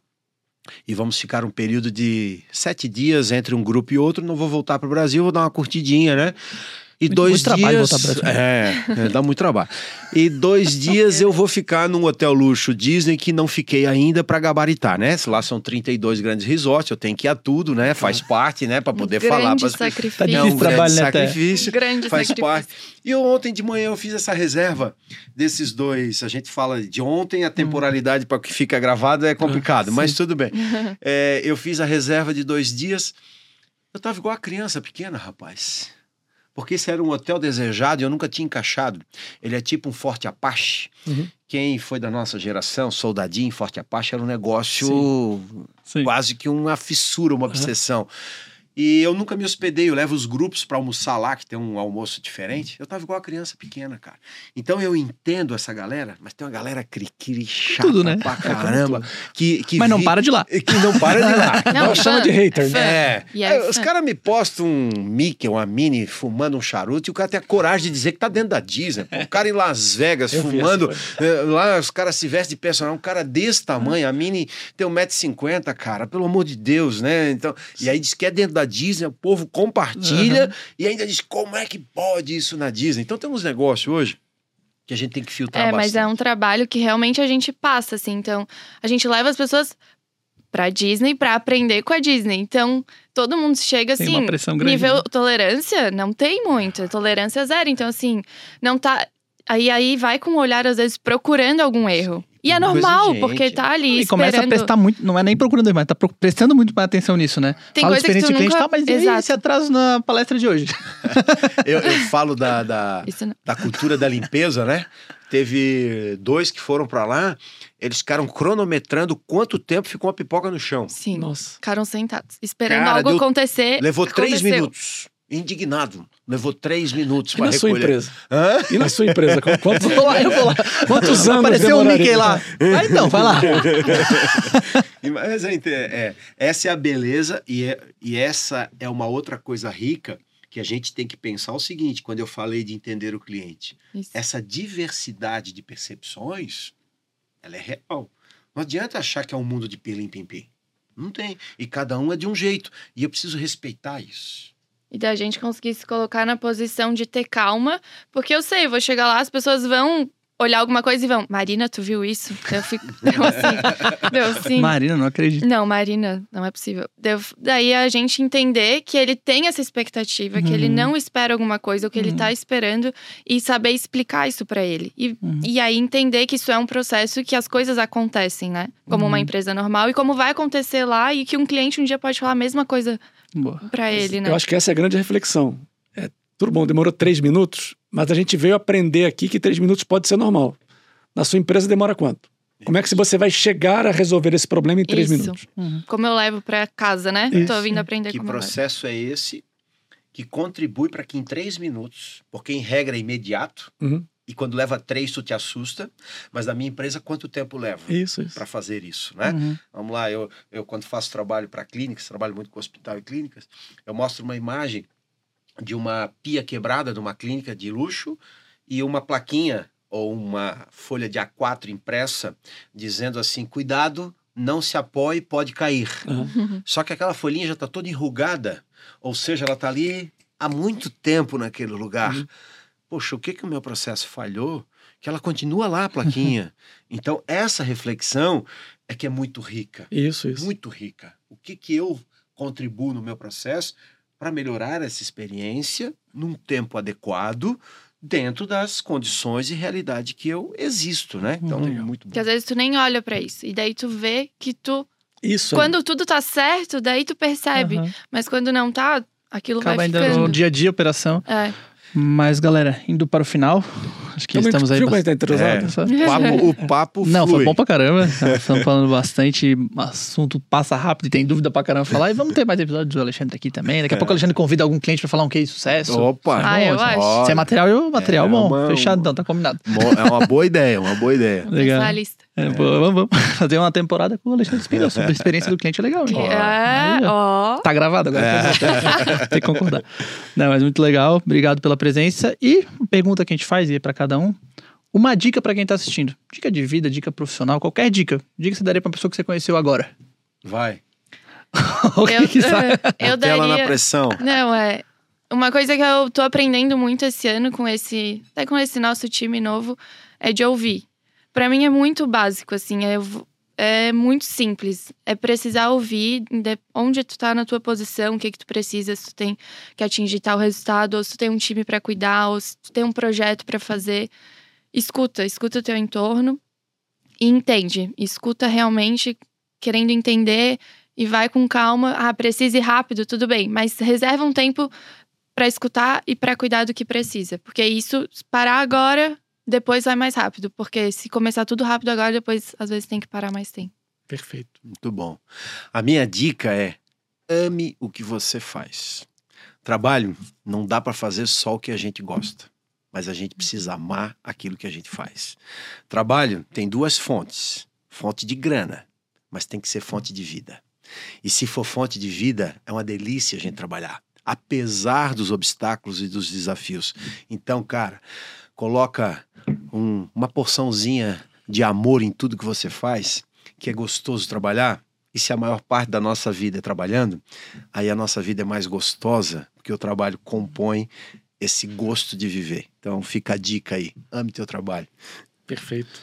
E vamos ficar um período de sete dias entre um grupo e outro. Não vou voltar para o Brasil, vou dar uma curtidinha, né? E
Muito-
dois
muito trabalho
dias.
voltar pro Brasil.
É, é, dá muito trabalho. E dois [laughs] dias eu vou ficar num hotel luxo Disney que não fiquei ainda para gabaritar, né? Lá são 32 grandes resorts, eu tenho que ir a tudo, né? Faz parte, né? Para poder
um
falar.
grande
pras-
sacrifício.
Tá difícil
um
trabalho,
grande
né, Té?
sacrifício.
Grande
faz
sacrifício.
parte. E eu, ontem de manhã eu fiz essa reserva desses dois. A gente fala de ontem, a temporalidade para o que fica gravado é complicado,
Ah,
mas tudo bem. [laughs] É, eu fiz a reserva de dois dias. Eu tava igual a criança pequena, rapaz. Porque esse era um hotel desejado e eu nunca tinha encaixado. Ele é tipo um Forte Apache.
Uhum.
Quem foi da nossa geração, soldadinho, Forte Apache, era um negócio
Sim.
quase que uma fissura, uma obsessão. E eu nunca me hospedei, eu levo os grupos para almoçar lá, que tem um almoço diferente. Eu tava igual a criança pequena, cara. Então eu entendo essa galera, mas tem uma galera cri-cri chata
Tudo, né?
pra [laughs]
É,
caramba. Que, que
Mas não
vi-
para de lá.
Que não para de lá. [laughs]
Não,
Nós chama de hater.
É.
E é
Aí os caras me postam um Mickey, uma Mini, fumando um charuto, e o cara tem a coragem de dizer que tá dentro da Disney. Pô, o cara em Las Vegas, [laughs]
Eu
fumando. eh, lá os caras se vestem de personagem. Um cara desse tamanho, a Mini tem 1,50m, cara, pelo amor de Deus, né? Então, e aí diz que é dentro da Disney, o povo compartilha e ainda diz como é que pode isso na Disney. Então tem uns negócios hoje que a gente tem que filtrar
É, mas é
bastante.
um trabalho que realmente a gente passa, assim. Então, a gente leva as pessoas pra Disney pra aprender com a Disney. Então, todo mundo chega
Tem
assim.
uma pressão grande.
Nível
né?
tolerância, não tem muito. Tolerância zero. Então, assim, não tá. Aí, aí vai com o olhar, às vezes, procurando algum erro. E é normal, porque tá ali
E começa a
esperando.
prestar muito, não é nem procurando mais, tá prestando muito mais atenção nisso, né?
Tem
Fala
coisa que
experiência
tu
cliente,
nunca-
tá, mas e
Exato.
esse atraso na palestra de hoje?
Eu, eu falo da, da, da cultura da limpeza, né? Teve dois que foram pra lá, eles ficaram cronometrando quanto tempo ficou a pipoca no chão.
Sim.
Nossa.
Ficaram sentados, esperando
Cara,
algo
deu-
acontecer.
Levou três
Aconteceu.
minutos. Indignado. Levou três minutos
E
para
na sua
recolher.
empresa?
Hã?
E na sua empresa? Qu- Quantos, [laughs]
Vou lá, eu vou lá.
quantos anos
Apareceu o
demoraria?
Mickey lá. Ah, então, vai lá. [laughs]
Mas é, é, essa é a beleza e, é- e essa é uma outra coisa rica que a gente tem que pensar o seguinte, quando eu falei de entender o cliente.
Isso.
Essa diversidade de percepções, ela é real. Não adianta achar que é um mundo de pilim-pim-pim. Não tem. E cada um é de um jeito. E eu preciso respeitar isso.
E da gente conseguir se colocar na posição de ter calma, porque eu sei, eu vou chegar lá, as pessoas vão olhar alguma coisa e vão, Marina, tu viu isso? Eu fico, [laughs] deu assim, deu assim.
Marina, não acredito.
Não, Marina, não é possível. Deu- daí a gente entender que ele tem essa expectativa, que ele
Uhum.
não espera alguma coisa, o que ele tá esperando, e saber explicar isso pra ele. E,
Uhum.
e aí entender que isso é um processo que as coisas acontecem, né? Como uma
Uhum.
empresa normal, e como vai acontecer lá, e que um cliente um dia pode falar a mesma coisa
Boa.
pra ele, né?
Eu acho que essa é a grande reflexão. É, tudo bom, demorou três minutos, mas a gente veio aprender aqui que três minutos pode ser normal. Na sua empresa demora quanto? Como é que você vai chegar a resolver esse problema em três
Isso.
minutos?
Como eu levo pra casa, né?
Isso.
Tô vindo aprender
Que
como eu levo.
processo é esse que contribui para que em três minutos, porque em regra é imediato,
Uhum.
E quando leva três, tu te assusta, mas na minha empresa, quanto tempo leva? Para fazer isso, né?
Uhum.
Vamos lá, eu, eu quando faço trabalho para clínicas, trabalho muito com hospital e clínicas, eu mostro uma imagem de uma pia quebrada de uma clínica de luxo e uma plaquinha ou uma folha de A4 impressa dizendo assim: cuidado, não se apoie, pode cair.
Aham.
Só que aquela folhinha já está toda enrugada, ou seja, ela está ali há muito tempo naquele lugar.
Uhum.
Poxa, o que que o meu processo falhou? Que ela continua lá, a [laughs] plaquinha. então, essa reflexão é que é muito rica,
Isso, isso.
muito rica. O que que eu contribuo no meu processo para melhorar essa experiência num tempo adequado, dentro das condições e realidade que eu existo, né? Então,
Legal.
muito bom.
Que às vezes tu nem olha pra isso. E daí tu vê que tu.
Isso.
Quando tudo tá certo, daí tu percebe. Mas quando não tá, aquilo
Acaba
vai
ainda
ficando.
no dia a dia operação.
É.
Mas, galera, indo para o final, acho que estamos aí. bastante-?
É.
Só- [laughs]
Papo- o papo
Não, foi bom pra caramba. [laughs] Estamos falando bastante. O assunto passa rápido e tem dúvida pra caramba falar. E vamos ter mais episódios do Alexandre aqui também. Daqui a pouco o Alexandre convida algum cliente pra falar um case de sucesso.
Opa!
Ah, eu
bom,
acho.
Ó,
Se é material, eu material
É,
bom.
uma-
Fechado, então, tá combinado.
Mo- É uma boa ideia, uma boa ideia.
Legal.
Essa lista.
É, boa, vamos, vamos [laughs] fazer uma temporada com o Alexandre Espírito sobre a experiência do cliente. É legal. hein?
É, ó.
Tá gravado agora. Tem que concordar. Não, mas muito legal. Obrigado pela presença. E uma pergunta que a gente faz, e é pra cada um. Uma dica pra quem tá assistindo. Dica de vida, dica profissional, qualquer dica. Dica que você daria pra uma pessoa que você conheceu agora.
Vai. [laughs]
O que
Eu,
que sai? [laughs]
eu
Tela na
daria.
pressão.
Não, é. Uma coisa que eu tô aprendendo muito esse ano com esse. Até com esse nosso time novo, é de ouvir. Pra mim é muito básico, assim. É, é muito simples. É precisar ouvir onde tu tá na tua posição, o que que tu precisa, se tu tem que atingir tal resultado, ou se tu tem um time pra cuidar, ou se tu tem um projeto pra fazer. Escuta, escuta o teu entorno e entende. Escuta realmente querendo entender e vai com calma. Ah, precisa ir rápido, tudo bem, mas reserva um tempo para escutar e para cuidar do que precisa, porque isso parar agora, depois vai mais rápido, porque se começar tudo rápido agora, depois às vezes tem que parar mais tempo.
Perfeito.
Muito bom. A minha dica é: ame o que você faz. Trabalho não dá para fazer só o que a gente gosta, mas a gente precisa amar aquilo que a gente faz. Trabalho tem duas fontes: fonte de grana, mas tem que ser fonte de vida. E se for fonte de vida, é uma delícia a gente trabalhar, apesar dos obstáculos e dos desafios. Então, cara, coloca um- uma porçãozinha de amor em tudo que você faz, que é gostoso trabalhar. E se a maior parte da nossa vida é trabalhando, aí a nossa vida é mais gostosa, porque o trabalho compõe esse gosto de viver. Então fica a dica aí, ame teu trabalho.
Perfeito.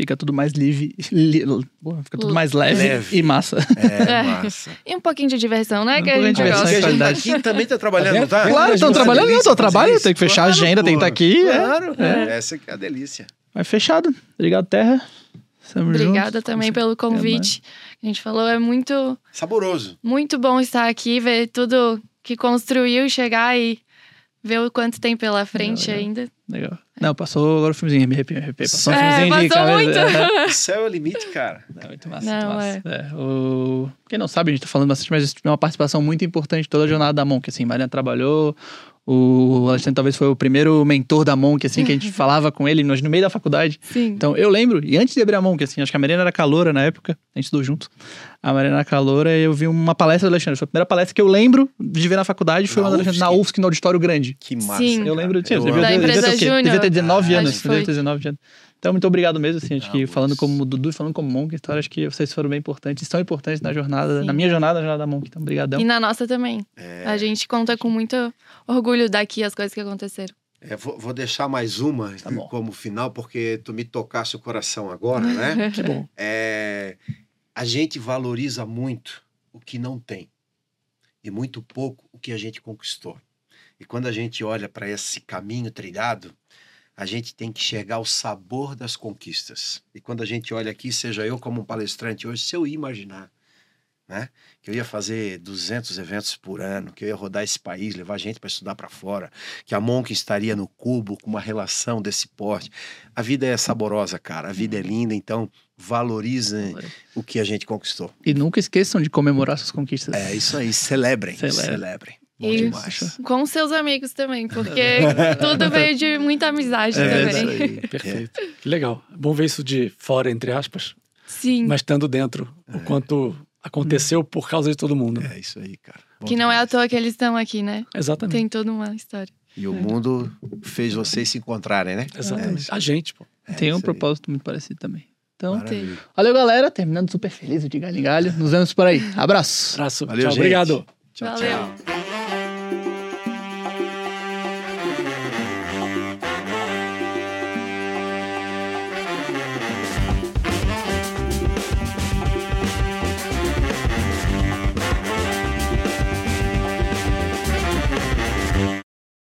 Fica tudo mais livre. li- Boa, fica tudo mais leve,
Leve.
e massa.
É
É. [laughs]
massa.
E um pouquinho de diversão, né?
Um
que a gente
e
a
gosta.
gente tá aqui também tá trabalhando, não tá?
Claro, estão trabalhando, não,
delícia
estão
fazer
trabalhando, tem que fechar a
Claro,
agenda, tem que estar aqui. é.
Claro,
É.
essa que é a delícia.
Mas fechado. Obrigado, Terra. Tamo
Obrigada
junto.
também pelo convite. A gente falou, é muito,
Saboroso.
muito bom estar aqui, ver tudo que construiu, chegar e ver o quanto tem pela frente
legal.
ainda.
Legal. Não, passou agora o filmezinho, me arrepiei, me arrepiei. Passou um
É,
filmezinho de
passou
cabeça.
muito.
É. [laughs]
O céu é o limite, cara.
Não, muito massa,
Não,
muito massa. É, o... Quem não sabe, a gente tá falando bastante, mas é uma participação muito importante toda a jornada da Monk, assim, Mariana trabalhou, o Alexandre talvez foi o primeiro mentor da Monk, assim, que a gente [laughs] falava com ele nós no meio da faculdade.
Sim.
Então, eu lembro, e antes de abrir a Monk, assim, acho que a Mariana era caloura na época, a gente estudou junto. A Mariana era caloura e eu vi uma palestra do Alexandre. Foi a primeira palestra que eu lembro de ver na faculdade, foi
Na
uma do Alexandre na
UFSC.
No auditório grande.
Que massa.
Sim.
Eu lembro, tinha,
Eu
devia, devia, ter, devia ter 19
Ah,
anos, devia ter
foi.
19 anos. Então, muito obrigado mesmo, assim, acho que falando como Dudu e falando como Monk, então acho que vocês foram bem importantes, estão importantes na jornada,
Sim.
na minha jornada, na jornada da Monk, então obrigadão.
E na nossa também.
É,
A gente conta com muito orgulho daqui as coisas que aconteceram.
é, vou, vou deixar mais uma
Tá
como final, porque tu me tocasse o coração agora, né? [laughs]
Que bom.
É, a gente valoriza muito o que não tem e muito pouco o que a gente conquistou. E quando a gente olha para esse caminho trilhado, a gente tem que chegar ao sabor das conquistas. E quando a gente olha aqui, seja eu como um palestrante hoje, se eu imaginar né, que eu ia fazer 200 eventos por ano, que eu ia rodar esse país, levar gente para estudar para fora, que a Monk estaria no cubo com uma relação desse porte. A vida é saborosa, cara. A vida é linda, então valorizem o que a gente conquistou.
E nunca esqueçam de comemorar suas conquistas.
É isso aí, celebrem,
Celebrem.
celebrem. Bom demais.
Com seus amigos também, porque [laughs] tudo veio de muita amizade
É
também.
isso aí. [laughs]
Perfeito. Que legal. Bom ver isso de fora, entre aspas,
Sim.
mas estando dentro, o quanto aconteceu por causa de todo mundo.
É, é isso aí, cara. Bom
Que não é à
demais.
toa que eles estão aqui, né?
Exatamente.
Tem toda uma história.
E o mundo fez vocês se encontrarem, né?
Exatamente. A gente, pô.
É
Tem um
isso aí.
propósito muito parecido também. Então,
Maravilha.
valeu galera, terminando super feliz de galho em galho. Nos vemos por aí. Abraço.
Abraço.
Valeu,
Tchau.
gente.
Obrigado.
Tchau,
Valeu.
tchau.